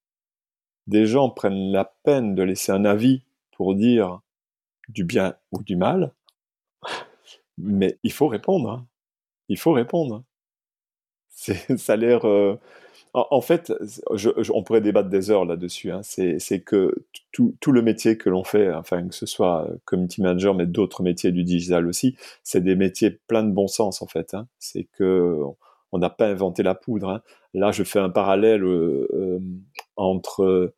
Des gens prennent la peine de laisser un avis pour dire du bien ou du mal, mais il faut répondre. Hein. Il faut répondre. [laughs] ça a l'air. Euh, en, fait, on pourrait débattre des heures là-dessus. Hein. C'est que tout, le métier que l'on fait, enfin que ce soit euh, community manager, mais d'autres métiers du digital aussi, c'est des métiers pleins de bon sens en fait. Hein. C'est que on n'a pas inventé la poudre. Hein. Là, je fais un parallèle euh, entre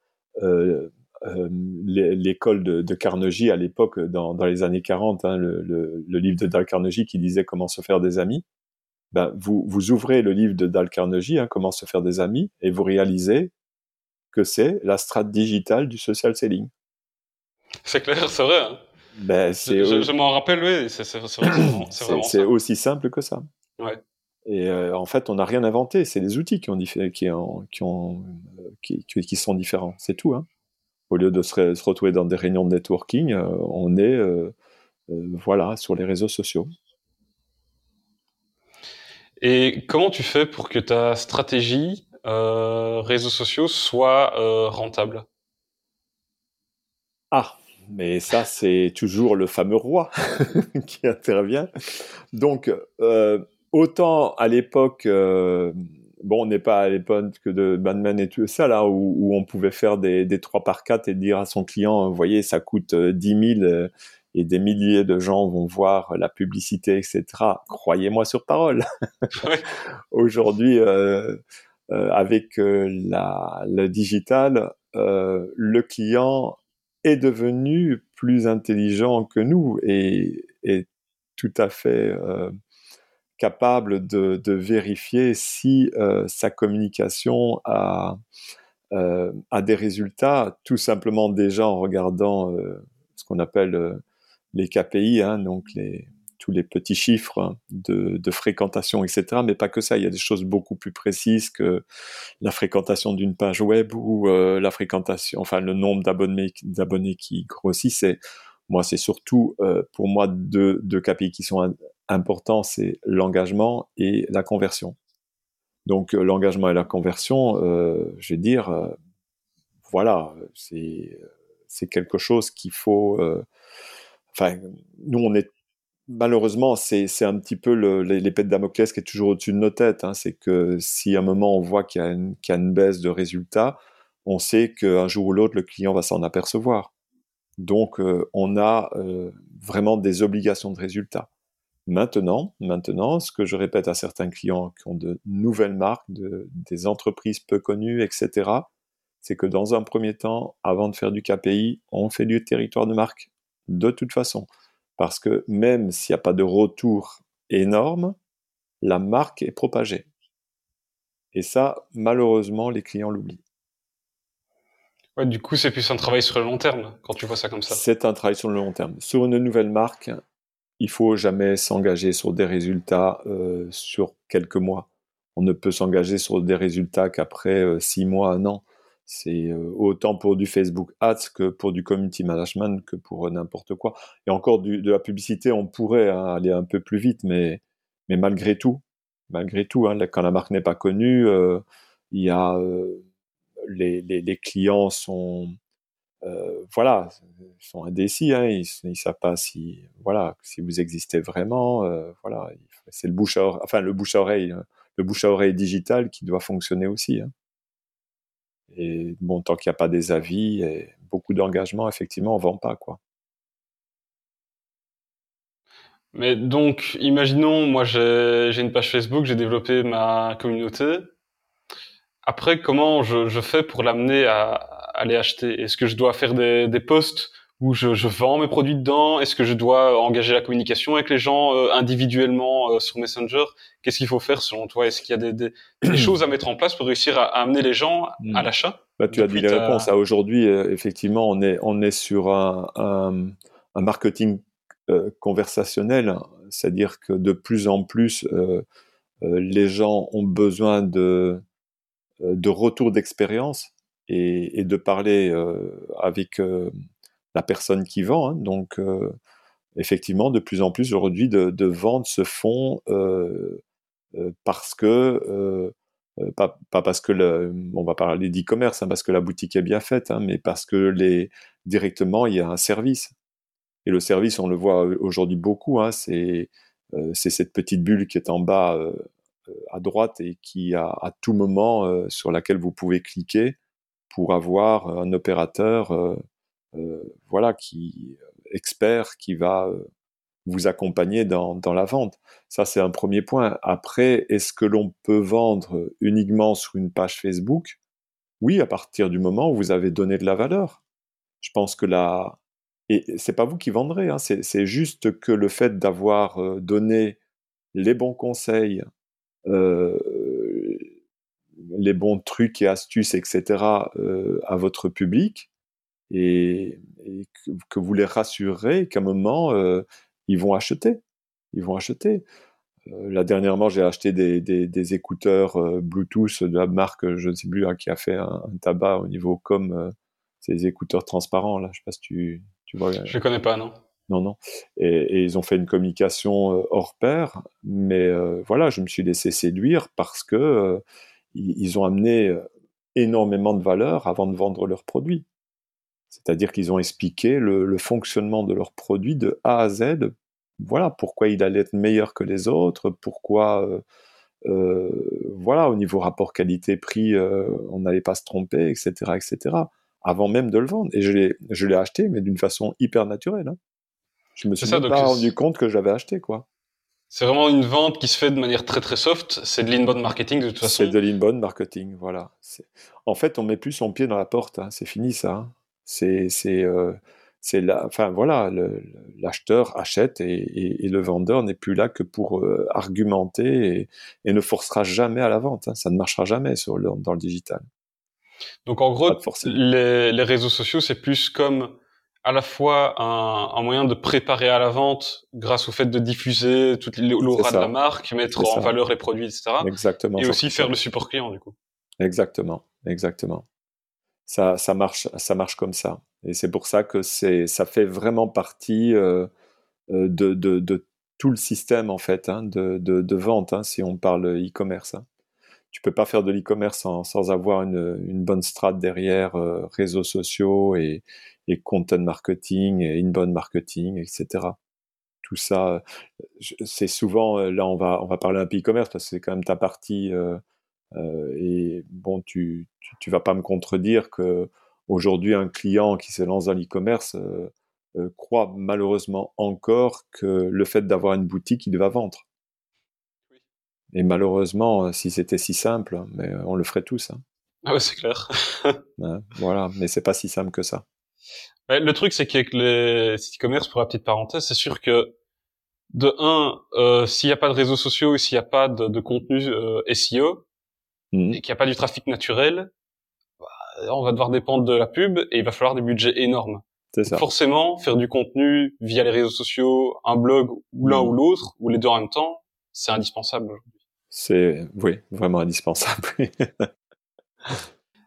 l'école de, Carnegie à l'époque, dans, les années 40, le, le, livre de Dale Carnegie qui disait comment se faire des amis. Ben, vous, vous ouvrez le livre de Dal Carnegie, hein, Comment se faire des amis, et vous réalisez que c'est la strate digitale du social selling. C'est clair, c'est vrai. Hein. Ben, je, m'en rappelle, oui, c'est aussi simple que ça. Ouais. Et euh, en fait, on n'a rien inventé, c'est les outils qui, ont qui, ont, qui, ont, qui, qui, sont différents, c'est tout. Hein. Au lieu de se, se, retrouver dans des réunions de networking, euh, on est euh, voilà, sur les réseaux sociaux. Et comment tu fais pour que ta stratégie euh, réseaux sociaux soit euh, rentable? Ah, mais ça c'est toujours le fameux roi [laughs] qui intervient. Donc euh, autant à l'époque, bon, on n'est pas à l'époque de Batman et tout ça, là, où, on pouvait faire des, des 3 par 4 et dire à son client, vous voyez, ça coûte 10 000 et des milliers de gens vont voir la publicité, etc. Croyez-moi sur parole. [laughs] Aujourd'hui, euh, euh, avec euh, la, le digital, euh, le client est devenu plus intelligent que nous et est tout à fait capable de, de, vérifier si sa communication a, a des résultats, tout simplement déjà en regardant ce qu'on appelle les KPI, hein, donc tous les petits chiffres de, fréquentation, etc. Mais pas que ça, il y a des choses beaucoup plus précises que la fréquentation d'une page web ou euh, la fréquentation, enfin le nombre d'abonnés, d'abonnés qui grossit. C'est moi, c'est surtout euh, pour moi deux, KPI qui sont importants, c'est l'engagement et la conversion. Donc euh, l'engagement et la conversion, je vais dire, voilà, c'est quelque chose qu'il faut enfin, nous, on est malheureusement, c'est un petit peu l'épée de Damoclès qui est toujours au-dessus de nos têtes. Hein. C'est que si à un moment on voit qu'il y, y, a une baisse de résultats, on sait qu'un jour ou l'autre, le client va s'en apercevoir. Donc, euh, on a euh, vraiment des obligations de résultats. Maintenant, maintenant, ce que je répète à certains clients qui ont de nouvelles marques, de, des entreprises peu connues, etc., c'est que dans un premier temps, avant de faire du KPI, on fait du territoire de marque de toute façon. Parce que même s'il n'y a pas de retour énorme, la marque est propagée. Et ça, malheureusement, les clients l'oublient. Ouais, du coup, c'est plus un travail sur le long terme quand tu vois ça comme ça. C'est un travail sur le long terme. Sur une nouvelle marque, il faut jamais s'engager sur des résultats euh, sur quelques mois. On ne peut s'engager sur des résultats qu'après euh, six mois, un an. C'est euh, autant pour du Facebook Ads que pour du community management que pour n'importe quoi. Et encore de la publicité, on pourrait hein, aller un peu plus vite, mais, malgré tout, malgré tout, hein, quand la marque n'est pas connue, euh, il y a euh, les, clients sont voilà sont indécis, hein, ils, ne savent pas si voilà si vous existez vraiment, voilà c'est le bouche à enfin le bouche à oreille, le bouche à oreille digital qui doit fonctionner aussi. Et bon, tant qu'il n'y a pas des avis et beaucoup d'engagement, effectivement, on ne vend pas, quoi. Mais donc, imaginons, moi j'ai une page Facebook, j'ai développé ma communauté. Après, comment je, fais pour l'amener à, aller acheter? Est-ce que je dois faire des posts où je, je, vends mes produits dedans. Est-ce que je dois engager la communication avec les gens euh, individuellement euh, sur Messenger? Qu'est-ce qu'il faut faire selon toi? Est-ce qu'il y a des, des, [clears throat] des, choses à mettre en place pour réussir à, amener les gens à hmm. l'achat? Bah, Tu as dit les réponses. À aujourd'hui, euh, effectivement, on est, on est sur un, un, un marketing conversationnel, c'est-à-dire que de plus en plus, les gens ont besoin de, de retour d'expérience et, et, de parler avec la personne qui vend. Hein. donc, euh, effectivement, de plus en plus aujourd'hui de, ventes se font euh, euh, parce que pas, parce que le, on va parler d'e-commerce, hein, parce que la boutique est bien faite, hein, mais parce que les, directement il y a un service. Et le service, on le voit aujourd'hui beaucoup, c'est cette petite bulle qui est en bas à droite et qui a à tout moment sur laquelle vous pouvez cliquer pour avoir un opérateur voilà, qui expert qui va euh, vous accompagner dans, la vente. Ça, c'est un premier point. Après, est-ce que l'on peut vendre uniquement sur une page Facebook? Oui, à partir du moment où vous avez donné de la valeur. Je pense que là, et c'est pas vous qui vendrez, hein, c'est juste que le fait d'avoir euh, donné les bons conseils, euh, les bons trucs et astuces, etc., euh, à votre public, et, que, vous les rassurez qu'à un moment, euh, ils vont acheter. Ils vont acheter. Euh, là, dernièrement, j'ai acheté des, des, des écouteurs euh, Bluetooth de la marque, je ne sais plus, hein, qui a fait un, tabac au niveau comme euh, ces écouteurs transparents. Là, je sais pas si tu, tu vois. Je ne connais pas, non. Non, non. Et, et, ils ont fait une communication hors pair, mais voilà, je me suis laissé séduire parce que ils ont amené énormément de valeur avant de vendre leurs produits. C'est-à-dire qu'ils ont expliqué le, fonctionnement de leur produit de A à Z. Voilà pourquoi il allait être meilleur que les autres, pourquoi euh, voilà, au niveau rapport qualité-prix, on n'allait pas se tromper, etc., etc. Avant même de le vendre. Et je l'ai, je l'ai acheté, mais d'une façon hyper naturelle. Hein. Je me suis pas rendu compte que j'avais acheté, quoi. C'est vraiment une vente qui se fait de manière très très soft. C'est de l'inbound marketing de toute façon. C'est de l'inbound marketing, voilà. En fait, on met plus son pied dans la porte. Hein. C'est fini ça. Hein. C'est c'est euh, c'est la, enfin voilà, l'acheteur achète et, le vendeur n'est plus là que pour euh, argumenter et, ne forcera jamais à la vente. Hein. Ça ne marchera jamais sur dans le digital. Donc en gros, les, les réseaux sociaux, c'est plus comme à la fois un, un, moyen de préparer à la vente grâce au fait de diffuser toute l'aura de la marque, mettre en valeur les produits, etc. Exactement. Et aussi faire le support client, du coup. Exactement, exactement. Ça, marche, ça marche comme ça. Et c'est pour ça que ça fait vraiment partie euh, euh de, tout le système en fait hein, de, vente, hein, si on parle e-commerce. Hein. Tu peux pas faire de l'e-commerce sans, avoir une, bonne strate derrière, euh, réseaux sociaux et, content marketing et inbound marketing, etc. Tout ça, c'est souvent, là on va, on va parler un peu e-commerce parce que c'est quand même ta partie et bon, tu, tu, tu, vas pas me contredire que aujourd'hui un client qui se lance dans l'e-commerce euh, euh, croit malheureusement encore que le fait d'avoir une boutique, il va vendre. Et malheureusement, si c'était si simple, mais on le ferait tous. Hein. Ah ouais, c'est clair. [laughs] voilà, mais c'est pas si simple que ça le truc, c'est qu'avec les sites e-commerce, pour la petite parenthèse, c'est sûr que de un, euh, s'il n'y a pas de réseaux sociaux s'il n'y a pas de, de contenu euh, SEO mmh. et qu'il n'y a pas du trafic naturel, bah, on va devoir dépendre de la pub et il va falloir des budgets énormes. Ça. Forcément, faire du contenu via les réseaux sociaux, un blog ou l'un mmh. ou l'autre ou les deux en même temps, c'est indispensable aujourd'hui. C'est oui, vraiment indispensable. [laughs]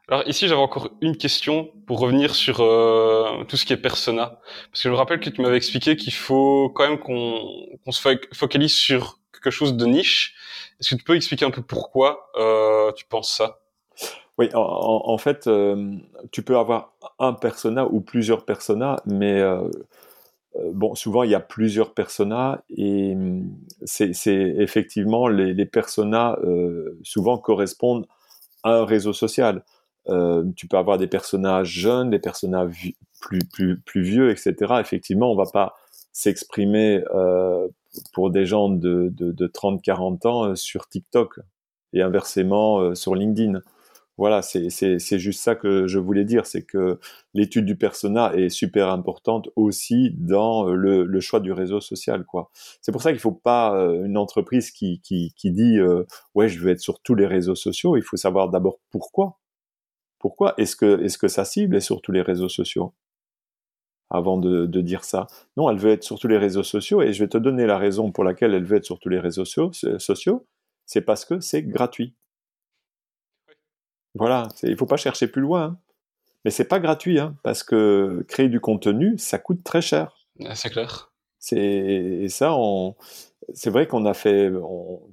Alors ici, j'avais encore une question pour revenir sur euh, tout ce qui est persona. Parce que je me rappelle que tu m'avais expliqué qu'il faut quand même qu'on se focalise sur quelque chose de niche. Est-ce que tu peux expliquer un peu pourquoi euh, tu penses ça? Oui, en, fait, euh, tu peux avoir un persona ou plusieurs personas, mais euh, bon, souvent il y a plusieurs personas et c'est effectivement les, personas souvent correspondent à un réseau social. Tu peux avoir des personnages jeunes, des personnages plus, plus, plus vieux, etc. Effectivement, on va pas s'exprimer pour des gens de, de, de 30-40 ans euh, sur TikTok et inversement euh, sur LinkedIn. Voilà, c'est juste ça que je voulais dire, c'est que l'étude du persona est super importante aussi dans le, le choix du réseau social. C'est pour ça qu'il faut pas une entreprise qui, qui, qui dit ouais je veux être sur tous les réseaux sociaux. Il faut savoir d'abord pourquoi. Pourquoi est-ce que, est-ce que sa cible est sur tous les réseaux sociaux? Avant de, de, dire ça. Non, elle veut être sur tous les réseaux sociaux et je vais te donner la raison pour laquelle elle veut être sur tous les réseaux sociaux. C'est parce que c'est gratuit. Voilà, il ne faut pas chercher plus loin. Hein. Mais c'est pas gratuit, hein, parce que créer du contenu, ça coûte très cher. Ah, c'est clair. Et ça, c'est vrai qu'on a fait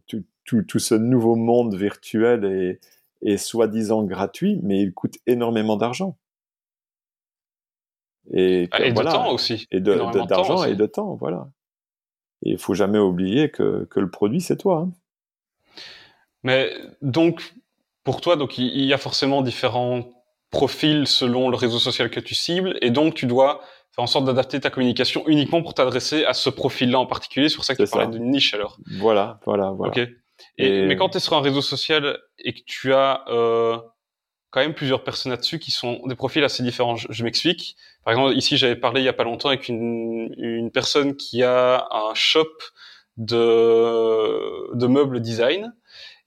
tout, tout, tout, ce nouveau monde virtuel et, soi-disant gratuit, mais il coûte énormément d'argent. Et, ah, de temps aussi. Et d'argent et de temps, voilà. Et il faut jamais oublier que, que le produit, c'est toi. Hein. Mais donc, pour toi, donc il y a forcément différents profils selon le réseau social que tu cibles, et donc tu dois faire en sorte d'adapter ta communication uniquement pour t'adresser à ce profil-là en particulier. C'est pour ça que tu parlais d'une niche alors. Voilà, voilà, voilà. Ok. Et, Mais quand tu es sur un réseau social et que tu as euh, quand même plusieurs personnes là-dessus qui sont des profils assez différents, je, m'explique. Par exemple, ici, j'avais parlé il y a pas longtemps avec une, une personne qui a un shop de, de meubles design.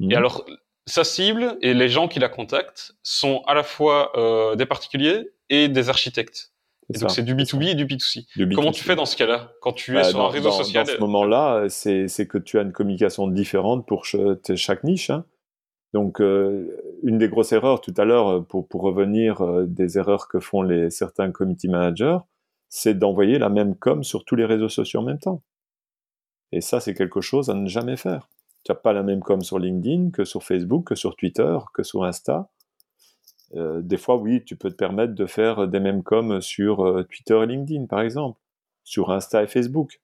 Et mhm. alors, sa cible et les gens qui la contactent sont à la fois euh, des particuliers et des architectes donc c'est du B2B et du B2C. Comment tu fais dans ce cas-là Quand tu es bah, sur un réseau social Dans ce moment-là, c'est que tu as une communication différente pour chaque niche. Hein. Donc, euh, une des grosses erreurs tout à l'heure, euh, pour, revenir euh, des erreurs que font les certains community managers, c'est d'envoyer la même com sur tous les réseaux sociaux en même temps. Et ça, c'est quelque chose à ne jamais faire. Tu n'as pas la même com sur LinkedIn que sur Facebook, que sur Twitter, que sur Insta. Des fois, oui, tu peux te permettre de faire des mêmes coms sur Twitter et LinkedIn, par exemple, sur Insta et Facebook,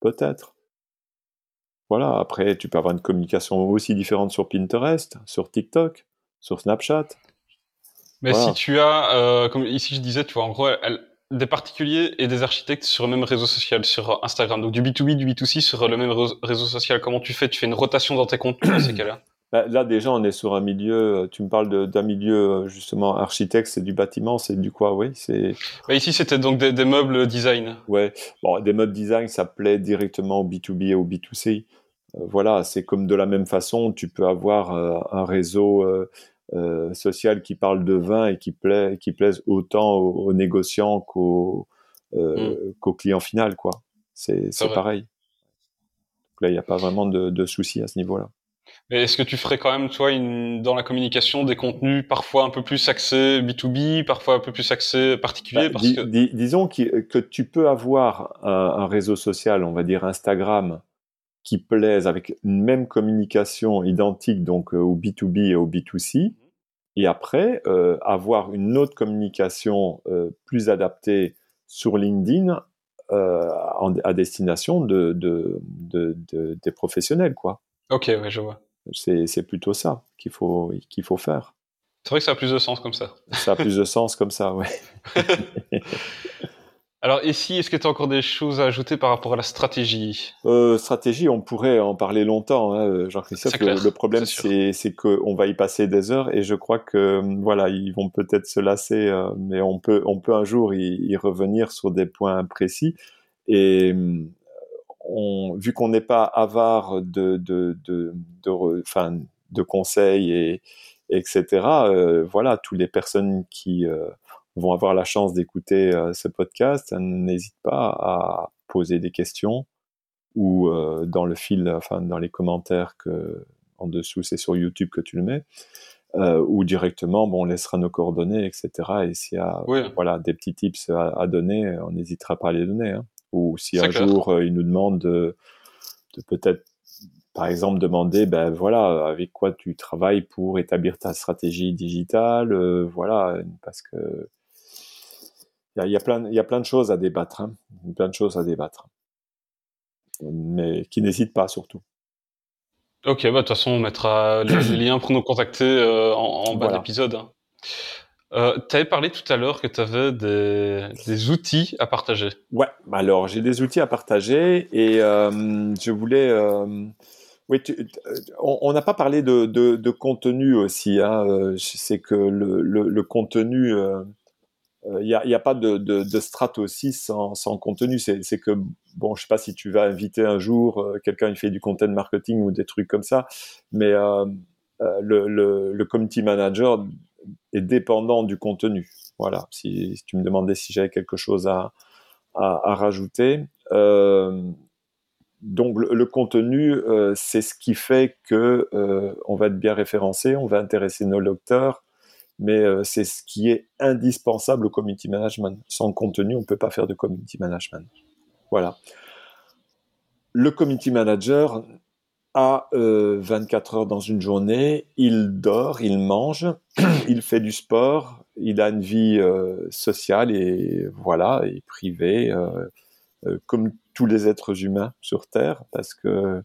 peut-être. Voilà, après, tu peux avoir une communication aussi différente sur Pinterest, sur TikTok, sur Snapchat. Mais si tu as, euh, comme ici je disais, tu vois, en gros, des particuliers et des architectes sur le même réseau social, sur Instagram. Donc du B2B, du B2C sur le même réseau social. Comment tu fais? Tu fais une rotation dans tes contenus dans ces [clears throat] cas-là? Là, déjà, on est sur un milieu, euh, tu me parles d'un milieu, euh, justement, architecte, c'est du bâtiment, c'est du quoi, oui c'est... Bah, ici, c'était donc des, meubles design. Ouais, bon, des meubles design, ça plaît directement au B2B et au B2C. Euh, voilà, c'est comme de la même façon, tu peux avoir un réseau social qui parle de vin et qui, plaît, qui plaise autant aux, négociants qu'aux mmh. qu'au client final, quoi. C'est pareil. là, il n'y a pas vraiment de, de soucis à ce niveau-là. Mais est-ce que tu ferais quand même, toi, une, dans la communication, des contenus parfois un peu plus axés B2B, parfois un peu plus axés particuliers bah, Disons que, tu peux avoir un, réseau social, on va dire Instagram, qui plaise avec une même communication identique donc euh, au B2B et au B2C, et après euh, avoir une autre communication euh, plus adaptée sur LinkedIn à destination de, des professionnels, quoi. Ok, ouais, je vois. C'est plutôt ça qu'il faut, qu'il faut faire. C'est vrai que ça a plus de sens comme ça. Ça a plus de sens comme ça, oui. [laughs] Alors ici, est-ce que tu as encore des choses à ajouter par rapport à la stratégie? Euh, Stratégie, on pourrait en parler longtemps, hein, Jean-Christophe. Le, problème, c'est qu'on va y passer des heures et je crois que voilà, ils vont peut-être se lasser, euh, mais on peut, on peut un jour y, revenir sur des points précis. Et vu qu'on n'est pas avare de, de, de, de, de conseils et etc. Euh, voilà, toutes les personnes qui euh, vont avoir la chance d'écouter euh, ce podcast, n'hésitent pas à poser des questions ou dans le fil, enfin dans les commentaires que en dessous, c'est sur YouTube que tu le mets. ou directement, bon, on laissera nos coordonnées, etc. Et s'il y a voilà, des petits tips à, donner, on n'hésitera pas à les donner. Hein. Ou si un jour euh, il nous demande de, peut-être, par exemple, demander, ben voilà, avec quoi tu travailles pour établir ta stratégie digitale, euh, voilà, parce que il y, a, plein, il y a plein de choses à débattre, hein, plein de choses à débattre, mais qui n'hésite pas surtout. Ok, bah de toute façon, on mettra les, liens pour nous contacter euh, en, bas de l'épisode. Hein. Euh, tu avais parlé tout à l'heure que tu avais des, outils à partager. Ouais, alors j'ai des outils à partager et euh, je voulais. Euh, oui, on n'a pas parlé de, contenu aussi. Hein, c'est que le, contenu, il n'y a, pas de, de, aussi sans, contenu. C'est que, bon, je sais pas si tu vas inviter un jour quelqu'un qui fait du content marketing ou des trucs comme ça, mais le, le, community manager est dépendant du contenu. Voilà, si, tu me demandais si j'avais quelque chose à, à, rajouter. Euh, donc le, contenu, euh, c'est ce qui fait que euh, on va être bien référencé, on va intéresser nos lecteurs, mais c'est ce qui est indispensable au community management. Sans contenu, on ne peut pas faire de community management. Voilà. Le community manager a 24 heures dans une journée, il dort, il mange, [clears throat] il fait du sport, il a une vie euh, sociale et voilà, et privée, euh, euh, comme tous les êtres humains sur Terre, parce que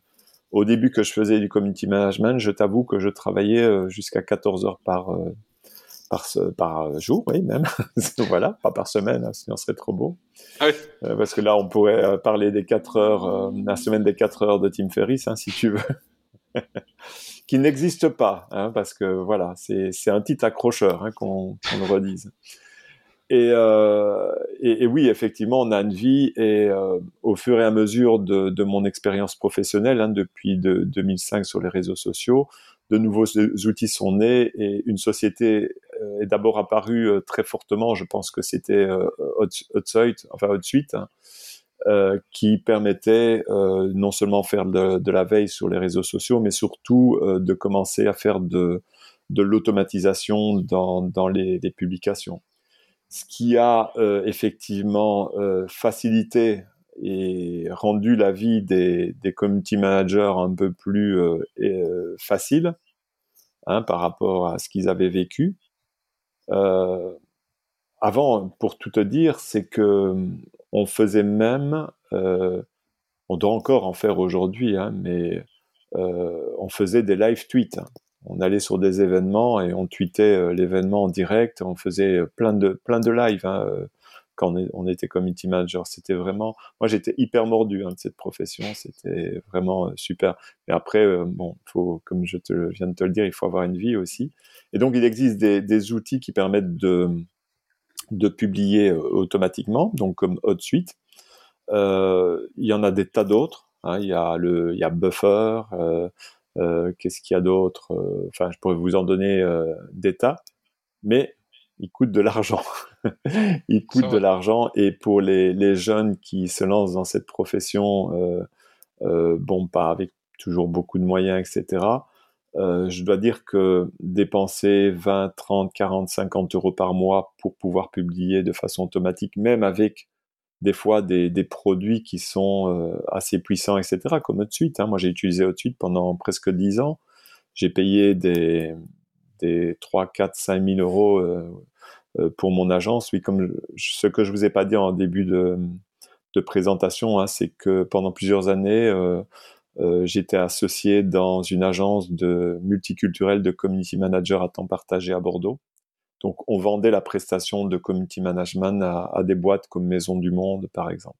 au début que je faisais du community management, je t'avoue que je travaillais jusqu'à 14 heures par, par, par jour, oui, même. [laughs] voilà, pas par semaine, hein, sinon ce serait trop beau. Ah parce que là, on pourrait parler des 4 heures, la semaine des 4 heures de Tim Ferriss, hein, si tu veux. [laughs] qui n'existe pas, hein, parce que voilà, c'est un titre accrocheur, qu'on le redise. Euh, et, et, oui, effectivement, on a une vie et euh, au fur et à mesure de, de mon expérience professionnelle, depuis de, 2005 sur les réseaux sociaux, de nouveaux outils sont nés et une société euh, est d'abord apparue très fortement. Je pense que c'était Hotsuite, enfin Hotsuite, hein, euh, qui permettait euh, non seulement faire de, la veille sur les réseaux sociaux, mais surtout euh, de commencer à faire de, de l'automatisation dans les, publications. Ce qui a effectivement facilité et rendu la vie des, community managers un peu plus facile hein, par rapport à ce qu'ils avaient vécu. avant, pour tout te dire, c'est que on faisait même, euh, on doit encore en faire aujourd'hui, hein, mais on faisait des live tweets. Hein. On allait sur des événements et on tweetait l'événement en direct. On faisait plein de plein de lives. Quand on, était community manager. C'était vraiment, moi j'étais hyper mordu hein, de cette profession, c'était vraiment euh, super. Mais après, euh, bon, faut, comme je te viens de te le dire, il faut avoir une vie aussi. Et donc il existe des, outils qui permettent de, de publier euh, automatiquement, donc comme HotSuite. il y en a des tas d'autres. Hein. il y a le, il y a Buffer. Qu'est-ce qu'il y a d'autre Enfin, je pourrais vous en donner des tas. Mais il coûte de l'argent. [laughs] [laughs] il coûte de l'argent et pour les, les, jeunes qui se lancent dans cette profession, euh, euh, bon, pas avec toujours beaucoup de moyens, etc. Euh, je dois dire que dépenser 20, 30, 40, 50 euros par mois pour pouvoir publier de façon automatique, même avec des fois des, des produits qui sont euh, assez puissants, etc., comme HotSuite. Hein. Moi, j'ai utilisé HotSuite pendant presque 10 ans. J'ai payé des, des 3, 4, 5 000 euros euh, euh, pour mon agence. Oui, comme ce que je vous ai pas dit en début de, présentation, hein, c'est que pendant plusieurs années, euh, j'étais associé dans une agence de multiculturelle de community manager à temps partagé à Bordeaux. Donc, on vendait la prestation de community management à, des boîtes comme Maison du Monde, par exemple.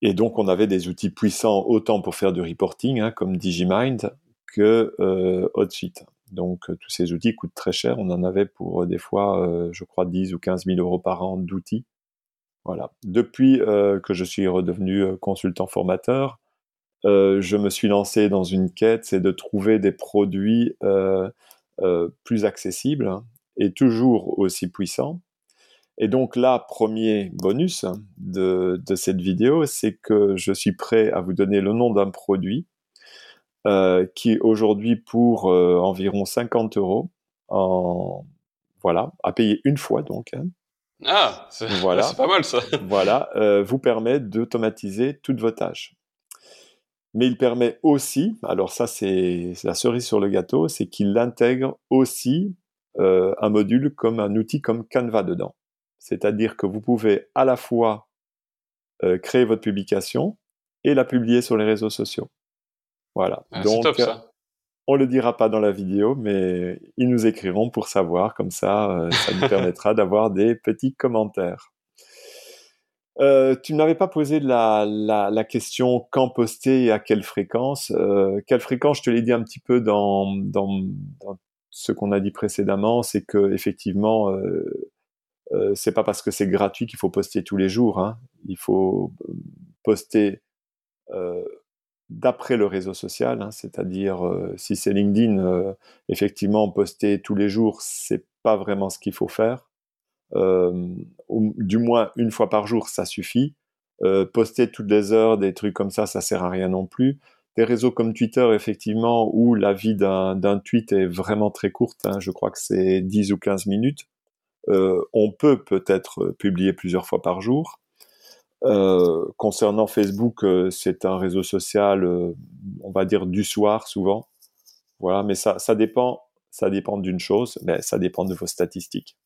Et donc, on avait des outils puissants autant pour faire du reporting, hein, comme Digimind, que euh, HotSuite. Donc, euh, tous ces outils coûtent très cher. On en avait pour euh, des fois, euh, je crois, 10 ou 15 000 euros par an d'outils. Voilà. Depuis que je suis redevenu consultant formateur, je me suis lancé dans une quête, c'est de trouver des produits plus accessibles et toujours aussi puissants. Et donc là, premier bonus de cette vidéo, c'est que je suis prêt à vous donner le nom d'un produit euh, qui aujourd'hui pour euh, environ 50 euros, en, voilà, à payer une fois donc. Hein. Ah, c'est voilà. pas mal ça. voilà, euh, vous permet d'automatiser toutes vos tâches. Mais il permet aussi, alors ça c'est la cerise sur le gâteau, c'est qu'il intègre aussi un module comme un outil comme Canva dedans. C'est-à-dire que vous pouvez à la fois créer votre publication et la publier sur les réseaux sociaux. Voilà. Ah, Donc, top, ça. on le dira pas dans la vidéo, mais ils nous écriront pour savoir. Comme ça, euh, ça nous [laughs] permettra d'avoir des petits commentaires. Euh, tu n'avais pas posé la, la, question quand poster et à quelle fréquence? Euh, quelle fréquence, je te l'ai dit un petit peu dans, dans, ce qu'on a dit précédemment, c'est que effectivement, euh, euh, c'est pas parce que c'est gratuit qu'il faut poster tous les jours. Hein. Il faut poster d'après le réseau social, hein, c'est-à-dire euh, si c'est LinkedIn, euh, effectivement poster tous les jours, c'est pas vraiment ce qu'il faut faire. Euh, ou, du moins une fois par jour, ça suffit. poster toutes les heures, des trucs comme ça, ça sert à rien non plus. Des réseaux comme Twitter, effectivement, où la vie d'un tweet est vraiment très courte, hein, je crois que c'est 10 ou 15 minutes. on peut peut-être publier plusieurs fois par jour. Euh, concernant Facebook, euh, c'est un réseau social, euh, on va dire du soir souvent. Voilà, mais ça, ça dépend, ça dépend d'une chose, mais ça dépend de vos statistiques.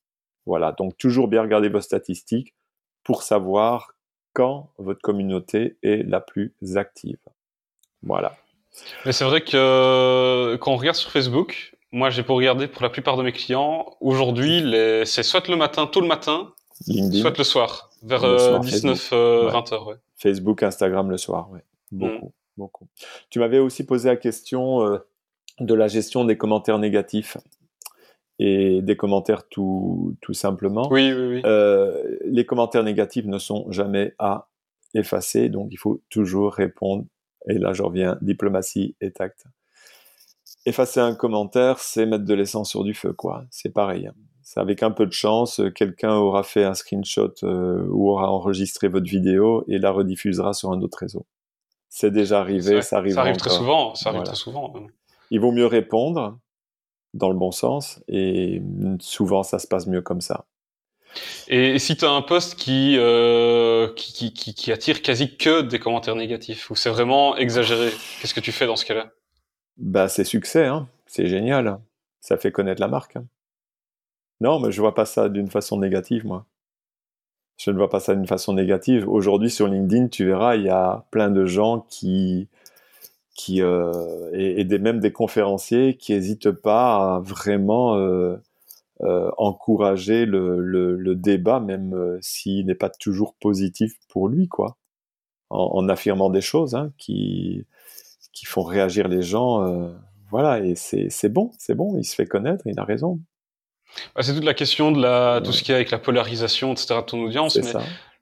Voilà, donc toujours bien regarder vos statistiques pour savoir quand votre communauté est la plus active. Voilà. Mais c'est vrai que quand on regarde sur Facebook, moi j'ai pour regarder pour la plupart de mes clients, aujourd'hui c'est soit le matin, tôt le matin, soit le soir. Vers 19, 20 euh, euh, heures, ouais. Facebook, Instagram le soir, ouais. Beaucoup, mm. beaucoup. Tu m'avais aussi posé la question euh, de la gestion des commentaires négatifs et des commentaires tout, tout simplement. Oui, oui, oui. Euh, les commentaires négatifs ne sont jamais à effacer, donc il faut toujours répondre. Et là, je reviens, diplomatie et tact. Effacer un commentaire, c'est mettre de l'essence sur du feu, quoi. C'est pareil avec un peu de chance, euh, quelqu'un aura fait un screenshot euh, ou aura enregistré votre vidéo et la rediffusera sur un autre réseau. C'est déjà arrivé, ça arrive. Ça arrive très souvent. Ça arrive très souvent. Il vaut mieux répondre dans le bon sens et souvent ça se passe mieux comme ça. Et si tu as un post qui, euh, qui, qui, qui, attire quasi que des commentaires négatifs, ou c'est vraiment exagéré, qu'est-ce que tu fais dans ce cas-là? Bah c'est succès, hein. c'est génial. Ça fait connaître la marque. Hein. Non, mais je vois pas ça d'une façon négative, moi. je ne vois pas ça d'une façon négative. Aujourd'hui, sur LinkedIn, tu verras, il y a plein de gens qui, qui euh, et, des, même des conférenciers qui n'hésitent pas à vraiment euh, euh, encourager le, le, débat, même s'il n'est pas toujours positif pour lui, quoi, en, affirmant des choses hein, qui, qui font réagir les gens. voilà, et c'est bon, c'est bon, il se fait connaître, il a raison. Bah, c'est toute la question de la, tout ce qui est avec la polarisation, etc. de ton audience. Mais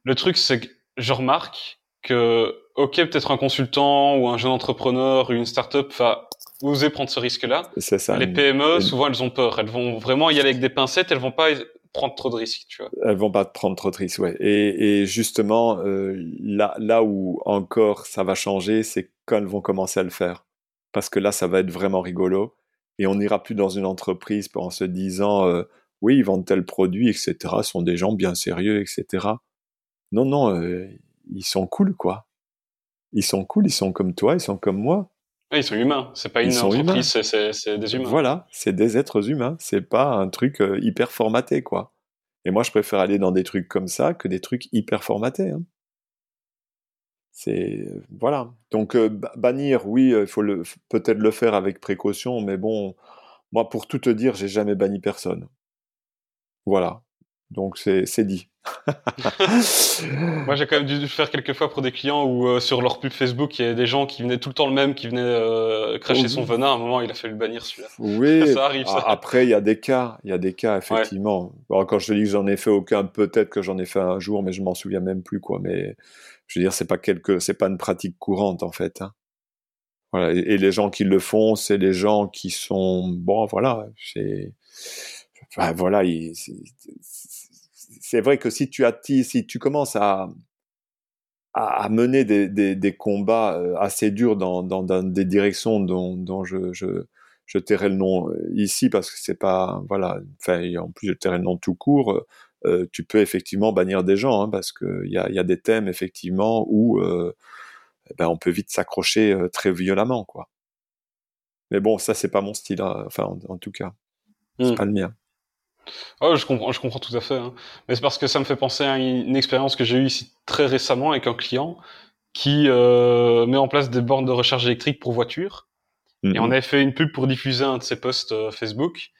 le truc, c'est que je remarque que, ok, peut-être un consultant ou un jeune entrepreneur ou une startup va oser prendre ce risque-là. C'est ça. Les PME, souvent, elles ont peur. Elles vont vraiment y aller avec des pincettes. Elles vont pas prendre trop de risques, tu vois. Elles vont pas prendre trop de risques, ouais. Et, et justement, euh, là, là où encore ça va changer, c'est quand elles vont commencer à le faire. Parce que là, ça va être vraiment rigolo et on n'ira plus dans une entreprise en se disant euh, oui, ils vendent tel produit, etc. Sont des gens bien sérieux, etc. Non, non, euh, ils sont cool, quoi. Ils sont cool, ils sont comme toi, ils sont comme moi. ils sont humains. C'est pas une entreprise, c'est des humains. Voilà, c'est des êtres humains. C'est pas un truc euh, hyper formaté, quoi. Et moi, je préfère aller dans des trucs comme ça que des trucs hyper formatés. Hein. C'est voilà. Donc euh, bannir, oui, euh, il faut peut-être le faire avec précaution, mais bon, moi pour tout te dire, j'ai jamais banni personne. Voilà. Donc c'est dit. Moi, j'ai quand même dû faire quelques fois pour des clients où euh, sur leur pub Facebook, il y a des gens qui venaient tout le temps le même, qui venaient cracher son venin. À un moment, il a fallu le bannir celui-là. Oui, [laughs] ça arrive. Ça. Après, il y a des cas, il y a des cas effectivement. quand je dis que j'en ai fait aucun, peut-être que j'en ai fait un jour, mais je m'en souviens même plus quoi. Mais je veux dire, c'est pas quelque, c'est pas une pratique courante en fait. Hein. Voilà. Et, les gens qui le font, c'est les gens qui sont bon, voilà, c'est, voilà, c'est vrai que si tu attises, si tu commences à à, mener des, des, des, combats euh, assez durs dans, dans, dans des directions dont, dont je, je, je tairai le nom euh, ici parce que c'est pas voilà enfin en plus je tairai le nom tout court euh, tu peux effectivement bannir des gens, hein, parce qu'il y a, y a des thèmes effectivement où euh, eh ben, on peut vite s'accrocher euh, très violemment, quoi. Mais bon, ça c'est pas mon style, hein, enfin en, tout cas, c'est hmm. pas le mien. Oh, je comprends, je comprends tout à fait. Hein. Mais c'est parce que ça me fait penser à une, expérience que j'ai eue ici très récemment avec un client qui euh, met en place des bornes de recharge électrique pour voitures. Et on mhm. avait fait une pub pour diffuser un de ses posts Facebook.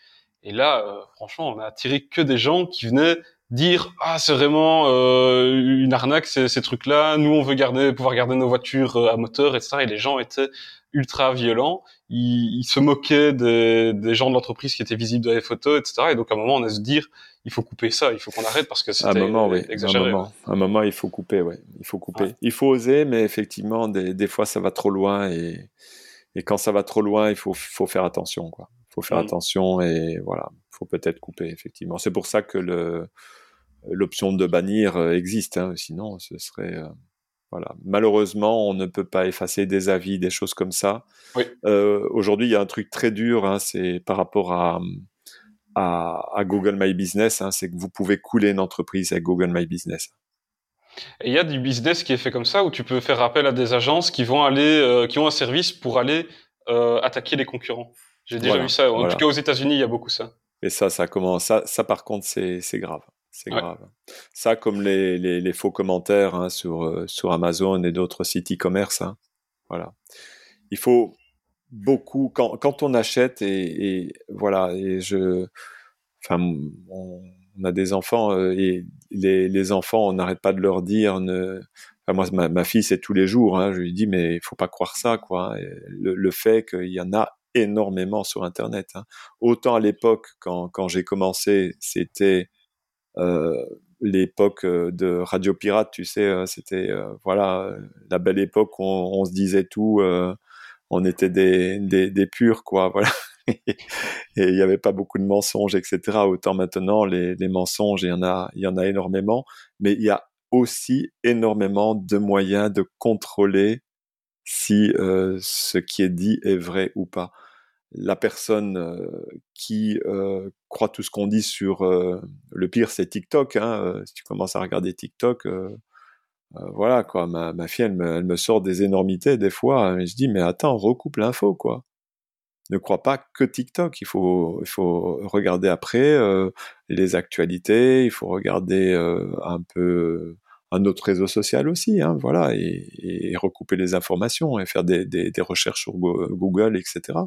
Et là, euh, franchement, on a attiré que des gens qui venaient dire ah c'est vraiment euh, une arnaque ces, ces trucs-là. Nous on veut garder, pouvoir garder nos voitures euh, à moteur, etc. Et les gens étaient ultra violents. Ils, ils se moquaient des, des gens de l'entreprise qui étaient visibles dans les photos, etc. Et donc à un moment on a se dire il faut couper ça, il faut qu'on arrête parce que c'était un moment, oui. exagéré. Un moment, un moment, il faut couper, ouais. Il faut couper. Il faut oser, mais effectivement des, des fois ça va trop loin et et quand ça va trop loin, il faut faut faire attention, quoi faut faire mm. attention et voilà, faut peut-être couper effectivement. C'est pour ça que le l'option de bannir euh, existe, hein, sinon ce serait euh, voilà. Malheureusement, on ne peut pas effacer des avis, des choses comme ça. Oui. Euh, Aujourd'hui, il y a un truc très dur, hein, c'est par rapport à, à, à, Google My Business, hein, c'est que vous pouvez couler une entreprise avec Google My Business. Et il y a du business qui est fait comme ça, où tu peux faire appel à des agences qui vont aller, euh, qui ont un service pour aller euh, attaquer les concurrents. J'ai déjà vu ça. En tout cas, aux États-Unis, il y a beaucoup ça. Et ça, ça commence. Ça, ça par contre, c'est grave. C'est grave. Ça, comme les, les, les faux commentaires hein, sur, euh, sur Amazon et d'autres sites e-commerce. Hein. Voilà. Il faut beaucoup quand, quand on achète et, et voilà et je enfin on, a des enfants euh, et les, enfants on n'arrête pas de leur dire moi ma, fille c'est tous les jours hein, je lui dis mais il faut pas croire ça quoi le, le fait qu'il y en a énormément sur Internet. Hein. Autant à l'époque, quand, j'ai commencé, c'était euh, l'époque euh, de Radio Pirate, tu sais, c'était voilà la belle époque où on, se disait tout, on était des, des, des, purs, quoi, [laughs] voilà. [laughs] et il n'y avait pas beaucoup de mensonges, etc. Autant maintenant, les, mensonges, il y en a, il y en a énormément, mais il y a aussi énormément de moyens de contrôler si euh, ce qui est dit est vrai ou pas. La personne euh, qui euh, croit tout ce qu'on dit sur le pire, c'est TikTok. Hein, si tu commences à regarder TikTok, voilà quoi. Ma, fille, elle me, sort des énormités des fois. Et je dis mais attends, recoupe l'info quoi. Ne croit pas que TikTok. Il faut, il faut regarder après les actualités, il faut regarder un peu un autre réseau social aussi, hein, voilà, et, recouper les informations et faire des, recherches sur Google, etc.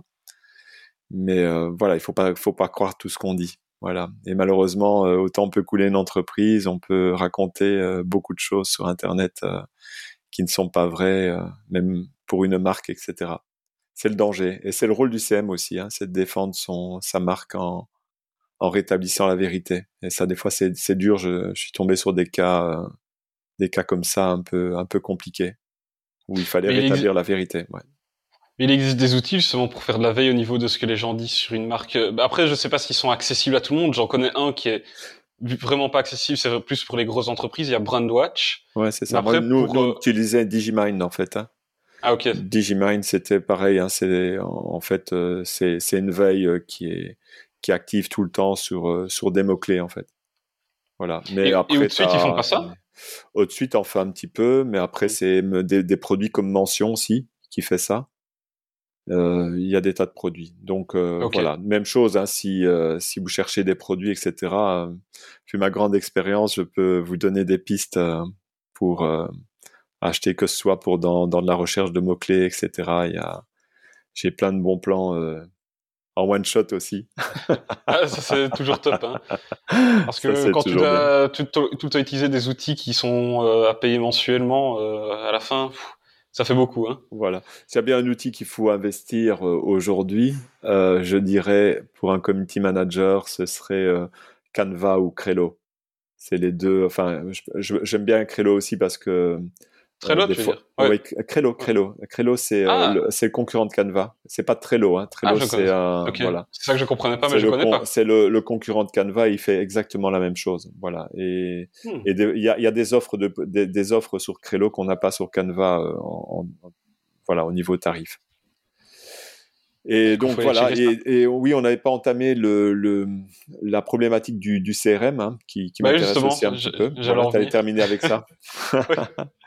Mais voilà, il faut pas, faut pas croire tout ce qu'on dit. Voilà. Et malheureusement, autant peut couler une entreprise, on peut raconter beaucoup de choses sur Internet qui ne sont pas vraies, même pour une marque, etc c'est le danger. Et c'est le rôle du CM aussi, hein, c'est de défendre son, sa marque en, en rétablissant la vérité. Et ça, des fois, c'est, dur. Je, je, suis tombé sur des cas, euh, des cas comme ça un peu, un peu compliqués, où il fallait rétablir la vérité. Ouais. Mais il existe des outils justement pour faire de la veille au niveau de ce que les gens disent sur une marque. Bah, après, je sais pas s'ils sont accessibles à tout le monde. J'en connais un qui est vraiment pas accessible, c'est plus pour les grosses entreprises. Il y a Brandwatch. Ouais, c'est ça. après, nous, pour, nous, on utilisait Digimind en fait. Hein. Ah ok. Digimind, c'était pareil. Hein, c'est en fait euh, c'est une veille euh, qui est qui est active tout le temps sur euh, sur des mots clés en fait. Voilà. Mais et, après, et au-dessus, ils font pas ça? Au-dessus, on fait un petit peu, mais après c'est des, des, produits comme Mention aussi qui fait ça. Il y a des tas de produits. Donc voilà, même chose. Hein, si si vous cherchez des produits, etc. vu ma grande expérience, je peux vous donner des pistes pour acheter que ce soit pour dans, dans de la recherche de mots-clés, etc. Il y a, j'ai plein de bons plans euh, en one shot aussi. [laughs] ah, ça c'est toujours top. Hein. Parce que quand tu dois tout, tout, utiliser des outils qui sont euh, à payer mensuellement, euh, à la fin, ça fait beaucoup. Hein. Voilà. S'il y a bien un outil qu'il faut investir aujourd'hui, je dirais pour un community manager, ce serait Canva ou Crello. C'est les deux. Enfin, j'aime bien Crello aussi parce que Trello, tu veux dire Oui, Crello, Crello. Crello, c'est euh, ah. le, concurrent de Canva. C'est pas Trello, hein. Trello, ah, c'est un, voilà. C'est ça que je comprenais pas, mais je connais pas. C'est le, concurrent de Canva, il fait exactement la même chose, voilà. Et hmm. il y, a, y, a, des offres de des, offres sur Crello qu'on n'a pas sur Canva, euh, en, voilà, au niveau tarif. Et donc voilà, et, oui, on n'avait pas entamé le, le, la problématique du, du CRM, hein, qui, qui bah m'intéresse aussi un petit peu. Voilà, T'avais terminé avec ça. [laughs]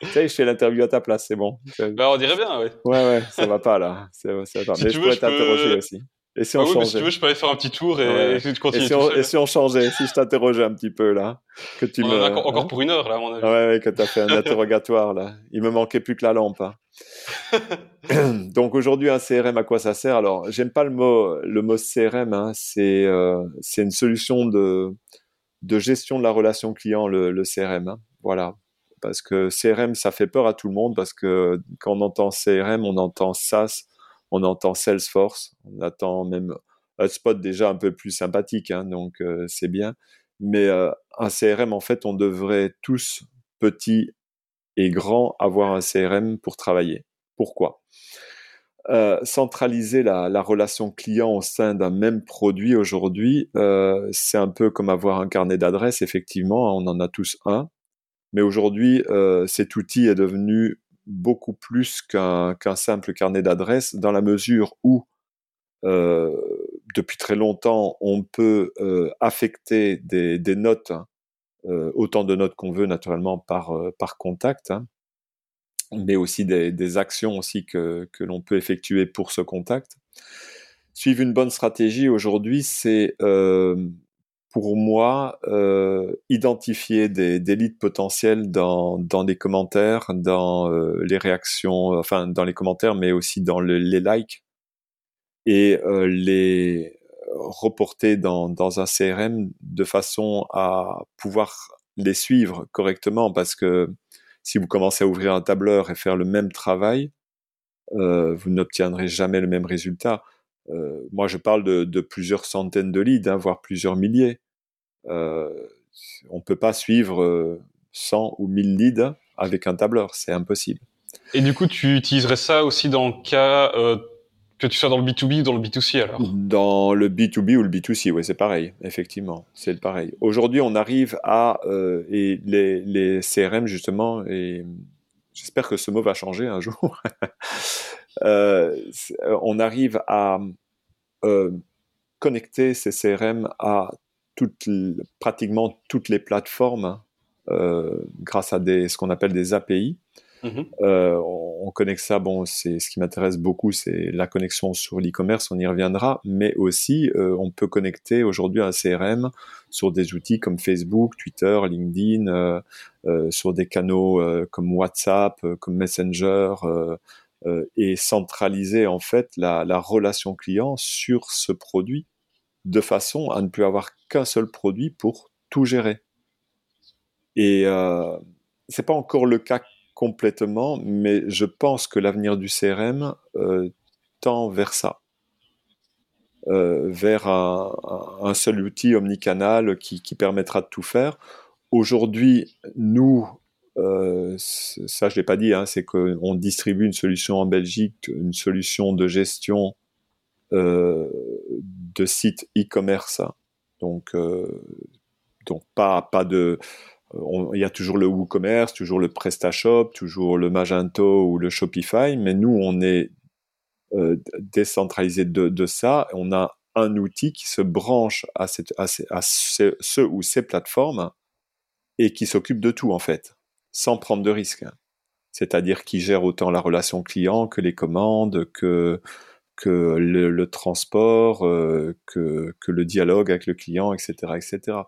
tu sais, je fais l'interview à ta place, c'est bon. Bah, on dirait bien, oui. Ouais, ouais, ça va pas là. Ça, ça va pas. Mais je pourrais t'interroger aussi. Et si on bah oui, changeait si tu veux, je peux aller faire un petit tour et, tu continues. Et si, on, et si on changeait, si je t'interrogeais un petit peu là, que tu on me. encore, encore hein pour une heure là, à mon avis. Ouais, ouais, que t'as fait un [laughs] interrogatoire là. Il me manquait plus que la lampe. Hein. [laughs] Donc aujourd'hui, un CRM, à quoi ça sert? Alors, j'aime pas le mot, le mot CRM. Hein, c'est euh, c'est une solution de de gestion de la relation client, le, le CRM. Hein, voilà, parce que CRM, ça fait peur à tout le monde parce que quand on entend CRM, on entend SaaS, on entend Salesforce, on attend même Hotspot déjà un peu plus sympathique, hein, donc euh, c'est bien. Mais euh, un CRM, en fait, on devrait tous petits et grands avoir un CRM pour travailler. Pourquoi? Euh, centraliser la, relation client au sein d'un même produit aujourd'hui, c'est un peu comme avoir un carnet d'adresses, effectivement, on en a tous un, mais aujourd'hui, cet outil est devenu beaucoup plus qu'un simple carnet d'adresses, dans la mesure où, depuis très longtemps, on peut affecter des, notes, hein, autant de notes qu'on veut naturellement par, par contact, hein, mais aussi des, actions aussi que, que l'on peut effectuer pour ce contact. Suivre une bonne stratégie aujourd'hui, c'est euh, pour moi euh, identifier des, leads potentiels dans, dans les commentaires, dans euh, les réactions, enfin dans les commentaires, mais aussi dans les likes, et les reporter dans, dans un CRM de façon à pouvoir les suivre correctement, parce que si vous commencez à ouvrir un tableur et faire le même travail, euh, vous n'obtiendrez jamais le même résultat. Euh, moi, je parle de, plusieurs centaines de leads, hein, voire plusieurs milliers. Euh, on ne peut pas suivre 100 ou 1000 leads avec un tableur, c'est impossible. Et du coup, tu utiliserais ça aussi dans le cas que tu sois dans le B2B ou dans le B2C alors? Dans le B2B ou le B2C, oui, c'est pareil, effectivement, c'est pareil. Aujourd'hui, on arrive à, euh, et les, les, CRM justement, et j'espère que ce mot va changer un [laughs] jour, euh, on arrive à euh, connecter ces CRM à toutes, pratiquement toutes les plateformes grâce à des, ce qu'on appelle des API. Mhm. Euh, on, connecte ça, bon, c'est ce qui m'intéresse beaucoup, c'est la connexion sur l'e-commerce, on y reviendra, mais aussi euh, on peut connecter aujourd'hui un CRM sur des outils comme Facebook, Twitter, LinkedIn, sur des canaux comme WhatsApp, comme Messenger, et centraliser en fait la, la relation client sur ce produit de façon à ne plus avoir qu'un seul produit pour tout gérer. Et euh, c'est pas encore le cas complètement, mais je pense que l'avenir du CRM euh, tend vers ça, euh, vers un, seul outil omnicanal qui, permettra de tout faire. Aujourd'hui, nous, euh, ça je l'ai pas dit, hein, c'est qu'on distribue une solution en Belgique, une solution de gestion de sites e-commerce. Donc, euh, donc pas, pas de. Il y a toujours le WooCommerce, toujours le PrestaShop, toujours le Magento ou le Shopify, mais nous, on est euh, décentralisé de, de, ça. On a un outil qui se branche à, cette, à, à ce, ou ces plateformes et qui s'occupe de tout, en fait, sans prendre de risques. C'est-à-dire qui gère autant la relation client que les commandes, que que le, transport, euh, que, le dialogue avec le client, etc., etc.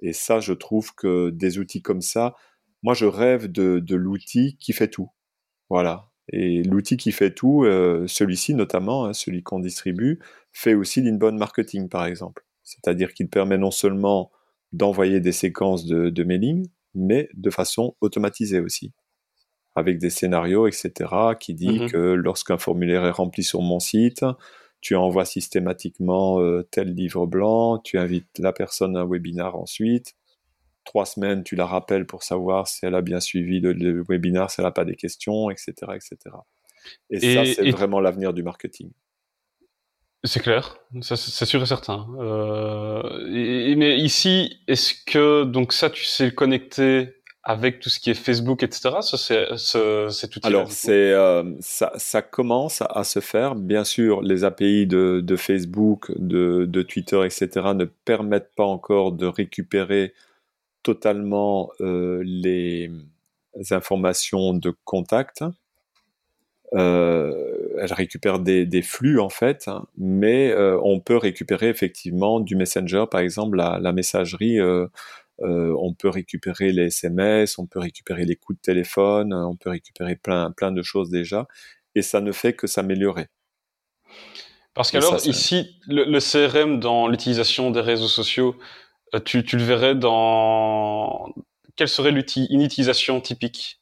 Et ça, je trouve que des outils comme ça, moi, je rêve de, de l'outil qui fait tout. Voilà. Et l'outil qui fait tout, euh, celui-ci notamment, hein, celui qu'on distribue, fait aussi l'inbound marketing, par exemple. C'est-à-dire qu'il permet non seulement d'envoyer des séquences de, de mailing, mais de façon automatisée aussi avec des scénarios, etc., qui dit mhm. que lorsqu'un formulaire est rempli sur mon site, tu envoies systématiquement euh, tel livre blanc, tu invites la personne à un webinar ensuite. Trois semaines, tu la rappelles pour savoir si elle a bien suivi le, webinar, si elle n'a pas des questions, etc., etc. Et, ça, c'est vraiment l'avenir du marketing. C'est clair, c'est sûr et certain. Euh, mais ici, est-ce que donc ça, tu sais le connecter avec tout ce qui est Facebook, etc. C'est tout. Alors c'est euh, ça, ça, commence à se faire. Bien sûr, les API de, de Facebook, de, de, Twitter, etc. ne permettent pas encore de récupérer totalement euh, les informations de contact. Euh, elle récupère des, des, flux en fait, mais euh, on peut récupérer effectivement du Messenger, par exemple, la, la messagerie euh, euh, on peut récupérer les SMS, on peut récupérer les coups de téléphone, on peut récupérer plein, plein de choses déjà, et ça ne fait que s'améliorer. Parce qu'alors, ici, le, CRM dans l'utilisation des réseaux sociaux, euh, tu, le verrais dans... Quelle serait une utilisation typique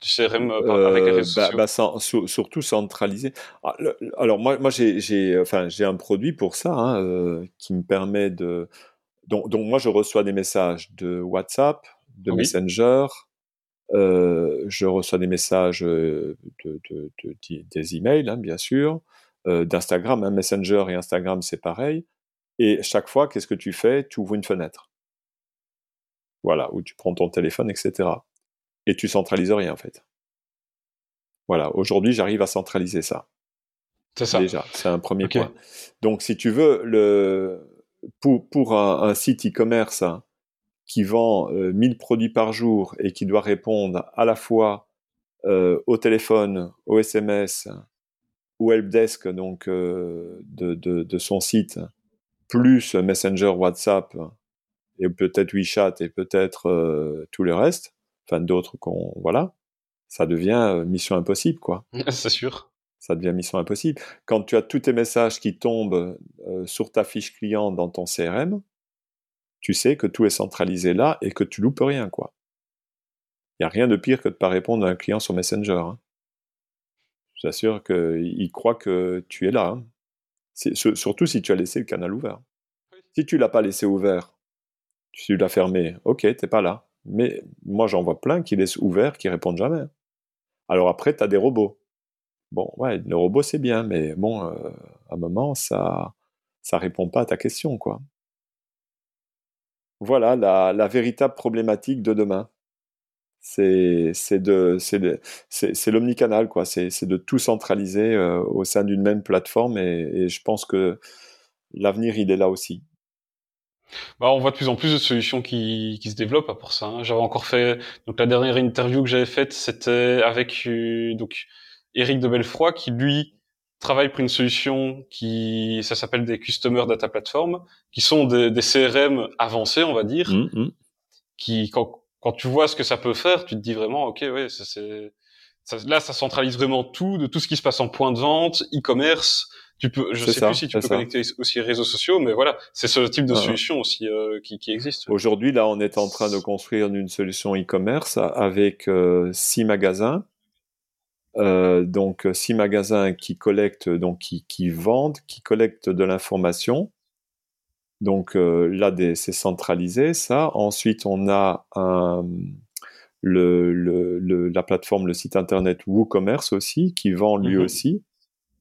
du CRM euh, avec les réseaux bah, sociaux? bah, Surtout centralisé. Ah, alors, moi, moi j'ai enfin, un produit pour ça hein, qui me permet de donc, moi, je reçois des messages de WhatsApp, de Messenger, euh, je reçois des messages euh, de, des emails, hein, bien sûr, euh, d'Instagram, hein, Messenger et Instagram, c'est pareil. Et chaque fois, qu'est-ce que tu fais? Tu ouvres une fenêtre. Voilà, où tu prends ton téléphone, etc. Et tu centralises rien, en fait. Voilà, aujourd'hui, j'arrive à centraliser ça. C'est ça. Déjà, c'est un premier point. Donc, si tu veux, le, pour, pour un, site e-commerce hein, qui vend 1000 euh, produits par jour et qui doit répondre à la fois euh, au téléphone, au SMS, au helpdesk donc euh, de, de, de, son site, plus Messenger, WhatsApp et peut-être WeChat et peut-être euh, tout le reste, enfin d'autres qu'on voilà, ça devient mission impossible quoi. [laughs] C'est sûr ça devient mission impossible. Quand tu as tous tes messages qui tombent euh, sur ta fiche client dans ton CRM, tu sais que tout est centralisé là et que tu loupes rien, quoi. Il n'y a rien de pire que de ne pas répondre à un client sur Messenger. Hein. J'assure qu'il croit que tu es là. Hein. surtout si tu as laissé le canal ouvert. Si tu l'as pas laissé ouvert, tu l'as fermé, ok, t'es pas là. Mais moi, j'en vois plein qui laissent ouvert, qui répondent jamais. Alors après, tu as des robots. Bon, ouais, le robot c'est bien, mais bon, euh, à un moment, ça, ça répond pas à ta question, quoi. Voilà la, la véritable problématique de demain. C'est l'omnicanal, quoi. C'est de tout centraliser euh, au sein d'une même plateforme, et, je pense que l'avenir il est là aussi. Bah, on voit de plus en plus de solutions qui, qui se développent à pour ça. Hein. J'avais encore fait donc la dernière interview que j'avais faite, c'était avec euh, donc Eric de Belfroy qui lui travaille pour une solution qui ça s'appelle des Customer Data Platform, qui sont des, des CRM avancés, on va dire, mmh, mmh. qui quand, quand tu vois ce que ça peut faire, tu te dis vraiment ok ouais c'est là ça centralise vraiment tout de tout ce qui se passe en point de vente, e-commerce tu peux, je sais plus si tu peux connecter aussi les réseaux sociaux, mais voilà, c'est ce type de solution aussi euh, qui, qui, existe. Aujourd'hui, là, on est en train de construire une solution e-commerce avec euh, six magasins. Euh, donc six magasins qui collectent, donc qui, qui vendent, qui collectent de l'information. Donc euh, là, c'est centralisé ça. Ensuite, on a un, le, le, la plateforme, le site internet WooCommerce aussi, qui vend lui mhm. aussi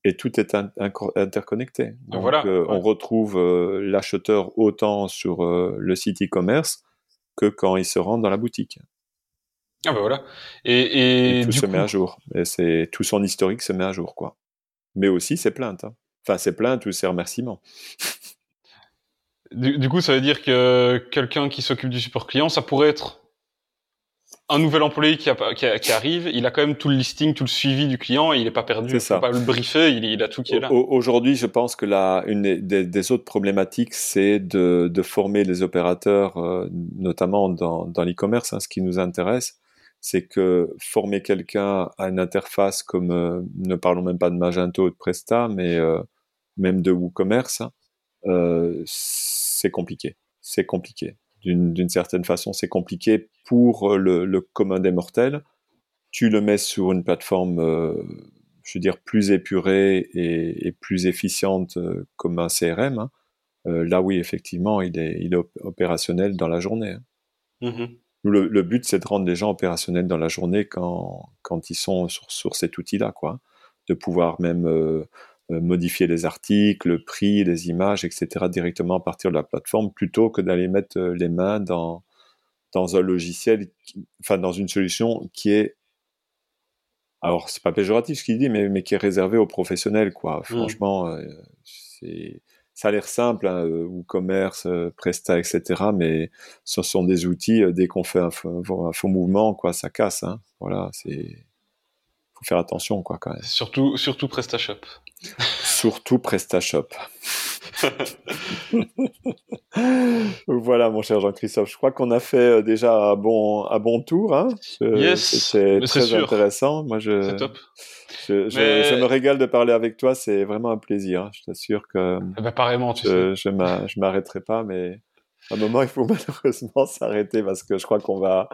et tout est interconnecté. Donc, voilà, euh, on retrouve euh, l'acheteur autant sur euh, le site e-commerce que quand il se rend dans la boutique. Ah ben voilà. Et, tout se met à jour. Et c'est tout son historique se met à jour, quoi. Mais aussi ses plaintes. Hein. Enfin, ses plaintes ou ses remerciements. du, du, coup, ça veut dire que quelqu'un qui s'occupe du support client, ça pourrait être un nouvel employé qui, qui, arrive, il a quand même tout le listing, tout le suivi du client, et il n'est pas perdu. Il ne pas le briefer, il, a tout qui est là. Aujourd'hui, je pense que la, une des, autres problématiques, c'est de, former les opérateurs, euh, notamment dans, dans l'e-commerce. Hein, ce qui nous intéresse, c'est que former quelqu'un à une interface comme, euh, ne parlons même pas de Magento ou de Presta, mais euh, même de WooCommerce, c'est compliqué. C'est compliqué d'une certaine façon, c'est compliqué pour euh, le, commun des mortels. Tu le mets sur une plateforme, euh, je veux dire, plus épurée et, plus efficiente euh, comme un CRM. Hein. là, oui, effectivement, il est, opérationnel dans la journée. Hein. Le, but, c'est de rendre les gens opérationnels dans la journée quand, quand ils sont sur, sur cet outil-là, quoi. De pouvoir même euh, modifier les articles, le prix, les images, etc. directement à partir de la plateforme plutôt que d'aller mettre euh, les mains dans, dans un logiciel, enfin dans une solution qui est alors c'est pas péjoratif ce qu'il dit, mais, mais qui est réservé aux professionnels, quoi. Mmh. Franchement, euh, c'est, ça a l'air simple, hein, ou commerce, Presta, etc. Mais ce sont des outils. dès qu'on fait un, un, faux mouvement, quoi, ça casse. Hein. Voilà, c'est faut faire attention, quoi, quand même. Surtout, surtout PrestaShop. surtout PrestaShop. [laughs] voilà, mon cher Jean-Christophe. Je crois qu'on a fait euh, déjà un bon, un bon tour. Hein. C'est très intéressant. Moi, je, top. Je, je, me régale de parler avec toi. C'est vraiment un plaisir. Hein. Je t'assure que. Eh ben, pareillement, tu je, sais. Je m'arrêterai pas, mais à un moment, il faut [laughs] malheureusement s'arrêter parce que je crois qu'on va,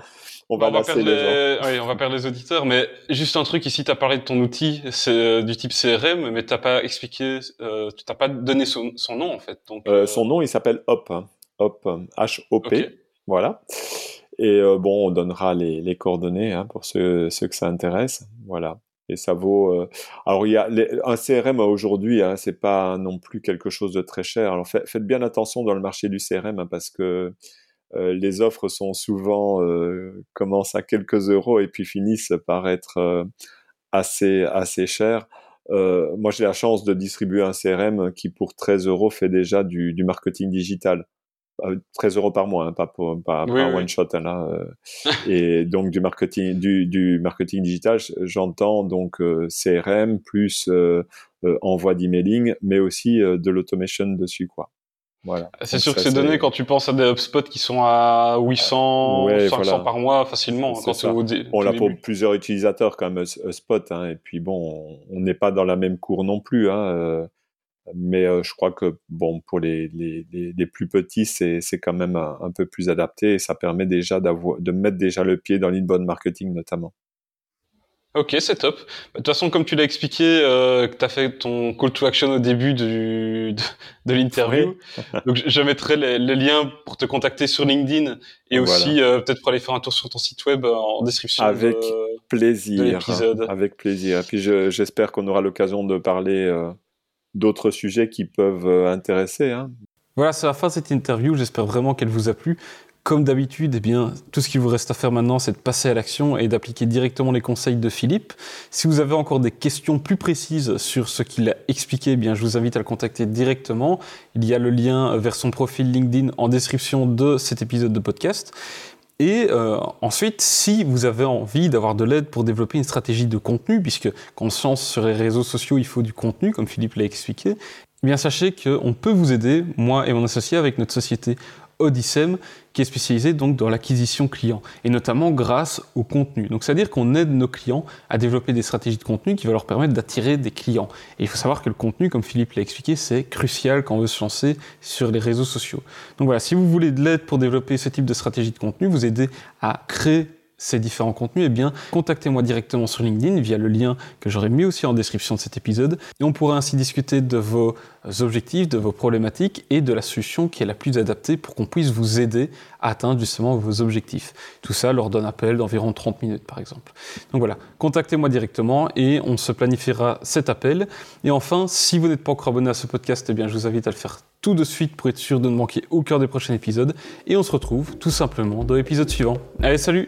on va, bah, perdre les, Oui, on va perdre les auditeurs. Mais juste un truc ici, tu as parlé de ton outil, c'est euh, du type CRM, mais t'as pas expliqué, euh, tu t'as pas donné son, son, nom en fait. Donc, euh, son nom, il s'appelle Hop, hein. Hop, H-O-P, voilà. Et bon, on donnera les, les coordonnées hein, pour ceux, ceux que ça intéresse, voilà et ça vaut. Euh, alors il y a un CRM aujourd'hui, hein, c'est pas non plus quelque chose de très cher. Alors faites bien attention dans le marché du CRM hein, parce que euh, les offres sont souvent euh, commencent à quelques euros et puis finissent par être assez assez chères. moi, j'ai la chance de distribuer un CRM qui, pour 13 euros, fait déjà du, du marketing digital. 13 euros par mois, hein, pas pour pas, one shot hein, là. Euh. [laughs] et donc du marketing, du, du marketing digital, j'entends donc euh, CRM plus euh, envoi d'emailing, mais aussi de l'automation dessus quoi. Voilà. C'est sûr que c'est donné quand tu penses à des HubSpot qui sont à 800, 500 par mois facilement. Quand on l'a pour plusieurs utilisateurs quand même HubSpot, hein, et puis bon, on n'est pas dans la même cour non plus. Hein, mais euh, je crois que bon pour les, les, les, plus petits c'est c'est quand même un, peu plus adapté et ça permet déjà d'avoir de mettre déjà le pied dans l'inbound marketing notamment. Ok, c'est top. Bah, de toute façon, comme tu l'as expliqué, euh, tu as fait ton call to action au début du, de, de l'interview. [laughs] Donc, je mettrai les, liens pour te contacter sur LinkedIn et aussi euh, peut-être pour aller faire un tour sur ton site web en description. Avec plaisir. avec plaisir. Et puis, j'espère qu'on aura l'occasion de parler euh, d'autres sujets qui peuvent euh, intéresser. Hein. Voilà, c'est la fin de cette interview. J'espère vraiment qu'elle vous a plu. comme d'habitude, eh bien, tout ce qu'il vous reste à faire maintenant, c'est de passer à l'action et d'appliquer directement les conseils de Philippe. Si vous avez encore des questions plus précises sur ce qu'il a expliqué, eh bien, je vous invite à le contacter directement. Il y a le lien vers son profil LinkedIn en description de cet épisode de podcast. Et euh, ensuite, si vous avez envie d'avoir de l'aide pour développer une stratégie de contenu, puisque lance sur les réseaux sociaux, il faut du contenu, comme Philippe l'a expliqué, eh bien sachez qu'on peut vous aider, moi et mon associé, avec notre société Odyssem, qui est spécialisé donc dans l'acquisition client, et notamment grâce au contenu. Donc c'est-à-dire qu'on aide nos clients à développer des stratégies de contenu qui vont leur permettre d'attirer des clients. Et il faut savoir que le contenu, comme Philippe l'a expliqué, c'est crucial quand on veut se lancer sur les réseaux sociaux. Donc voilà, si vous voulez de l'aide pour développer ce type de stratégie de contenu, vous aider à créer ces différents contenus, eh bien, contactez-moi directement sur LinkedIn via le lien que j'aurai mis aussi en description de cet épisode. Et on pourra ainsi discuter de vos objectifs, de vos problématiques et de la solution qui est la plus adaptée pour qu'on puisse vous aider à atteindre justement vos objectifs. Tout ça lors d'un appel d'environ 30 minutes par exemple. Donc voilà, contactez-moi directement et on se planifiera cet appel. Et enfin, si vous n'êtes pas encore abonné à ce podcast, eh bien, je vous invite à le faire tout de suite pour être sûr de ne manquer aucun des prochains épisodes. Et on se retrouve tout simplement dans l'épisode suivant. Allez, salut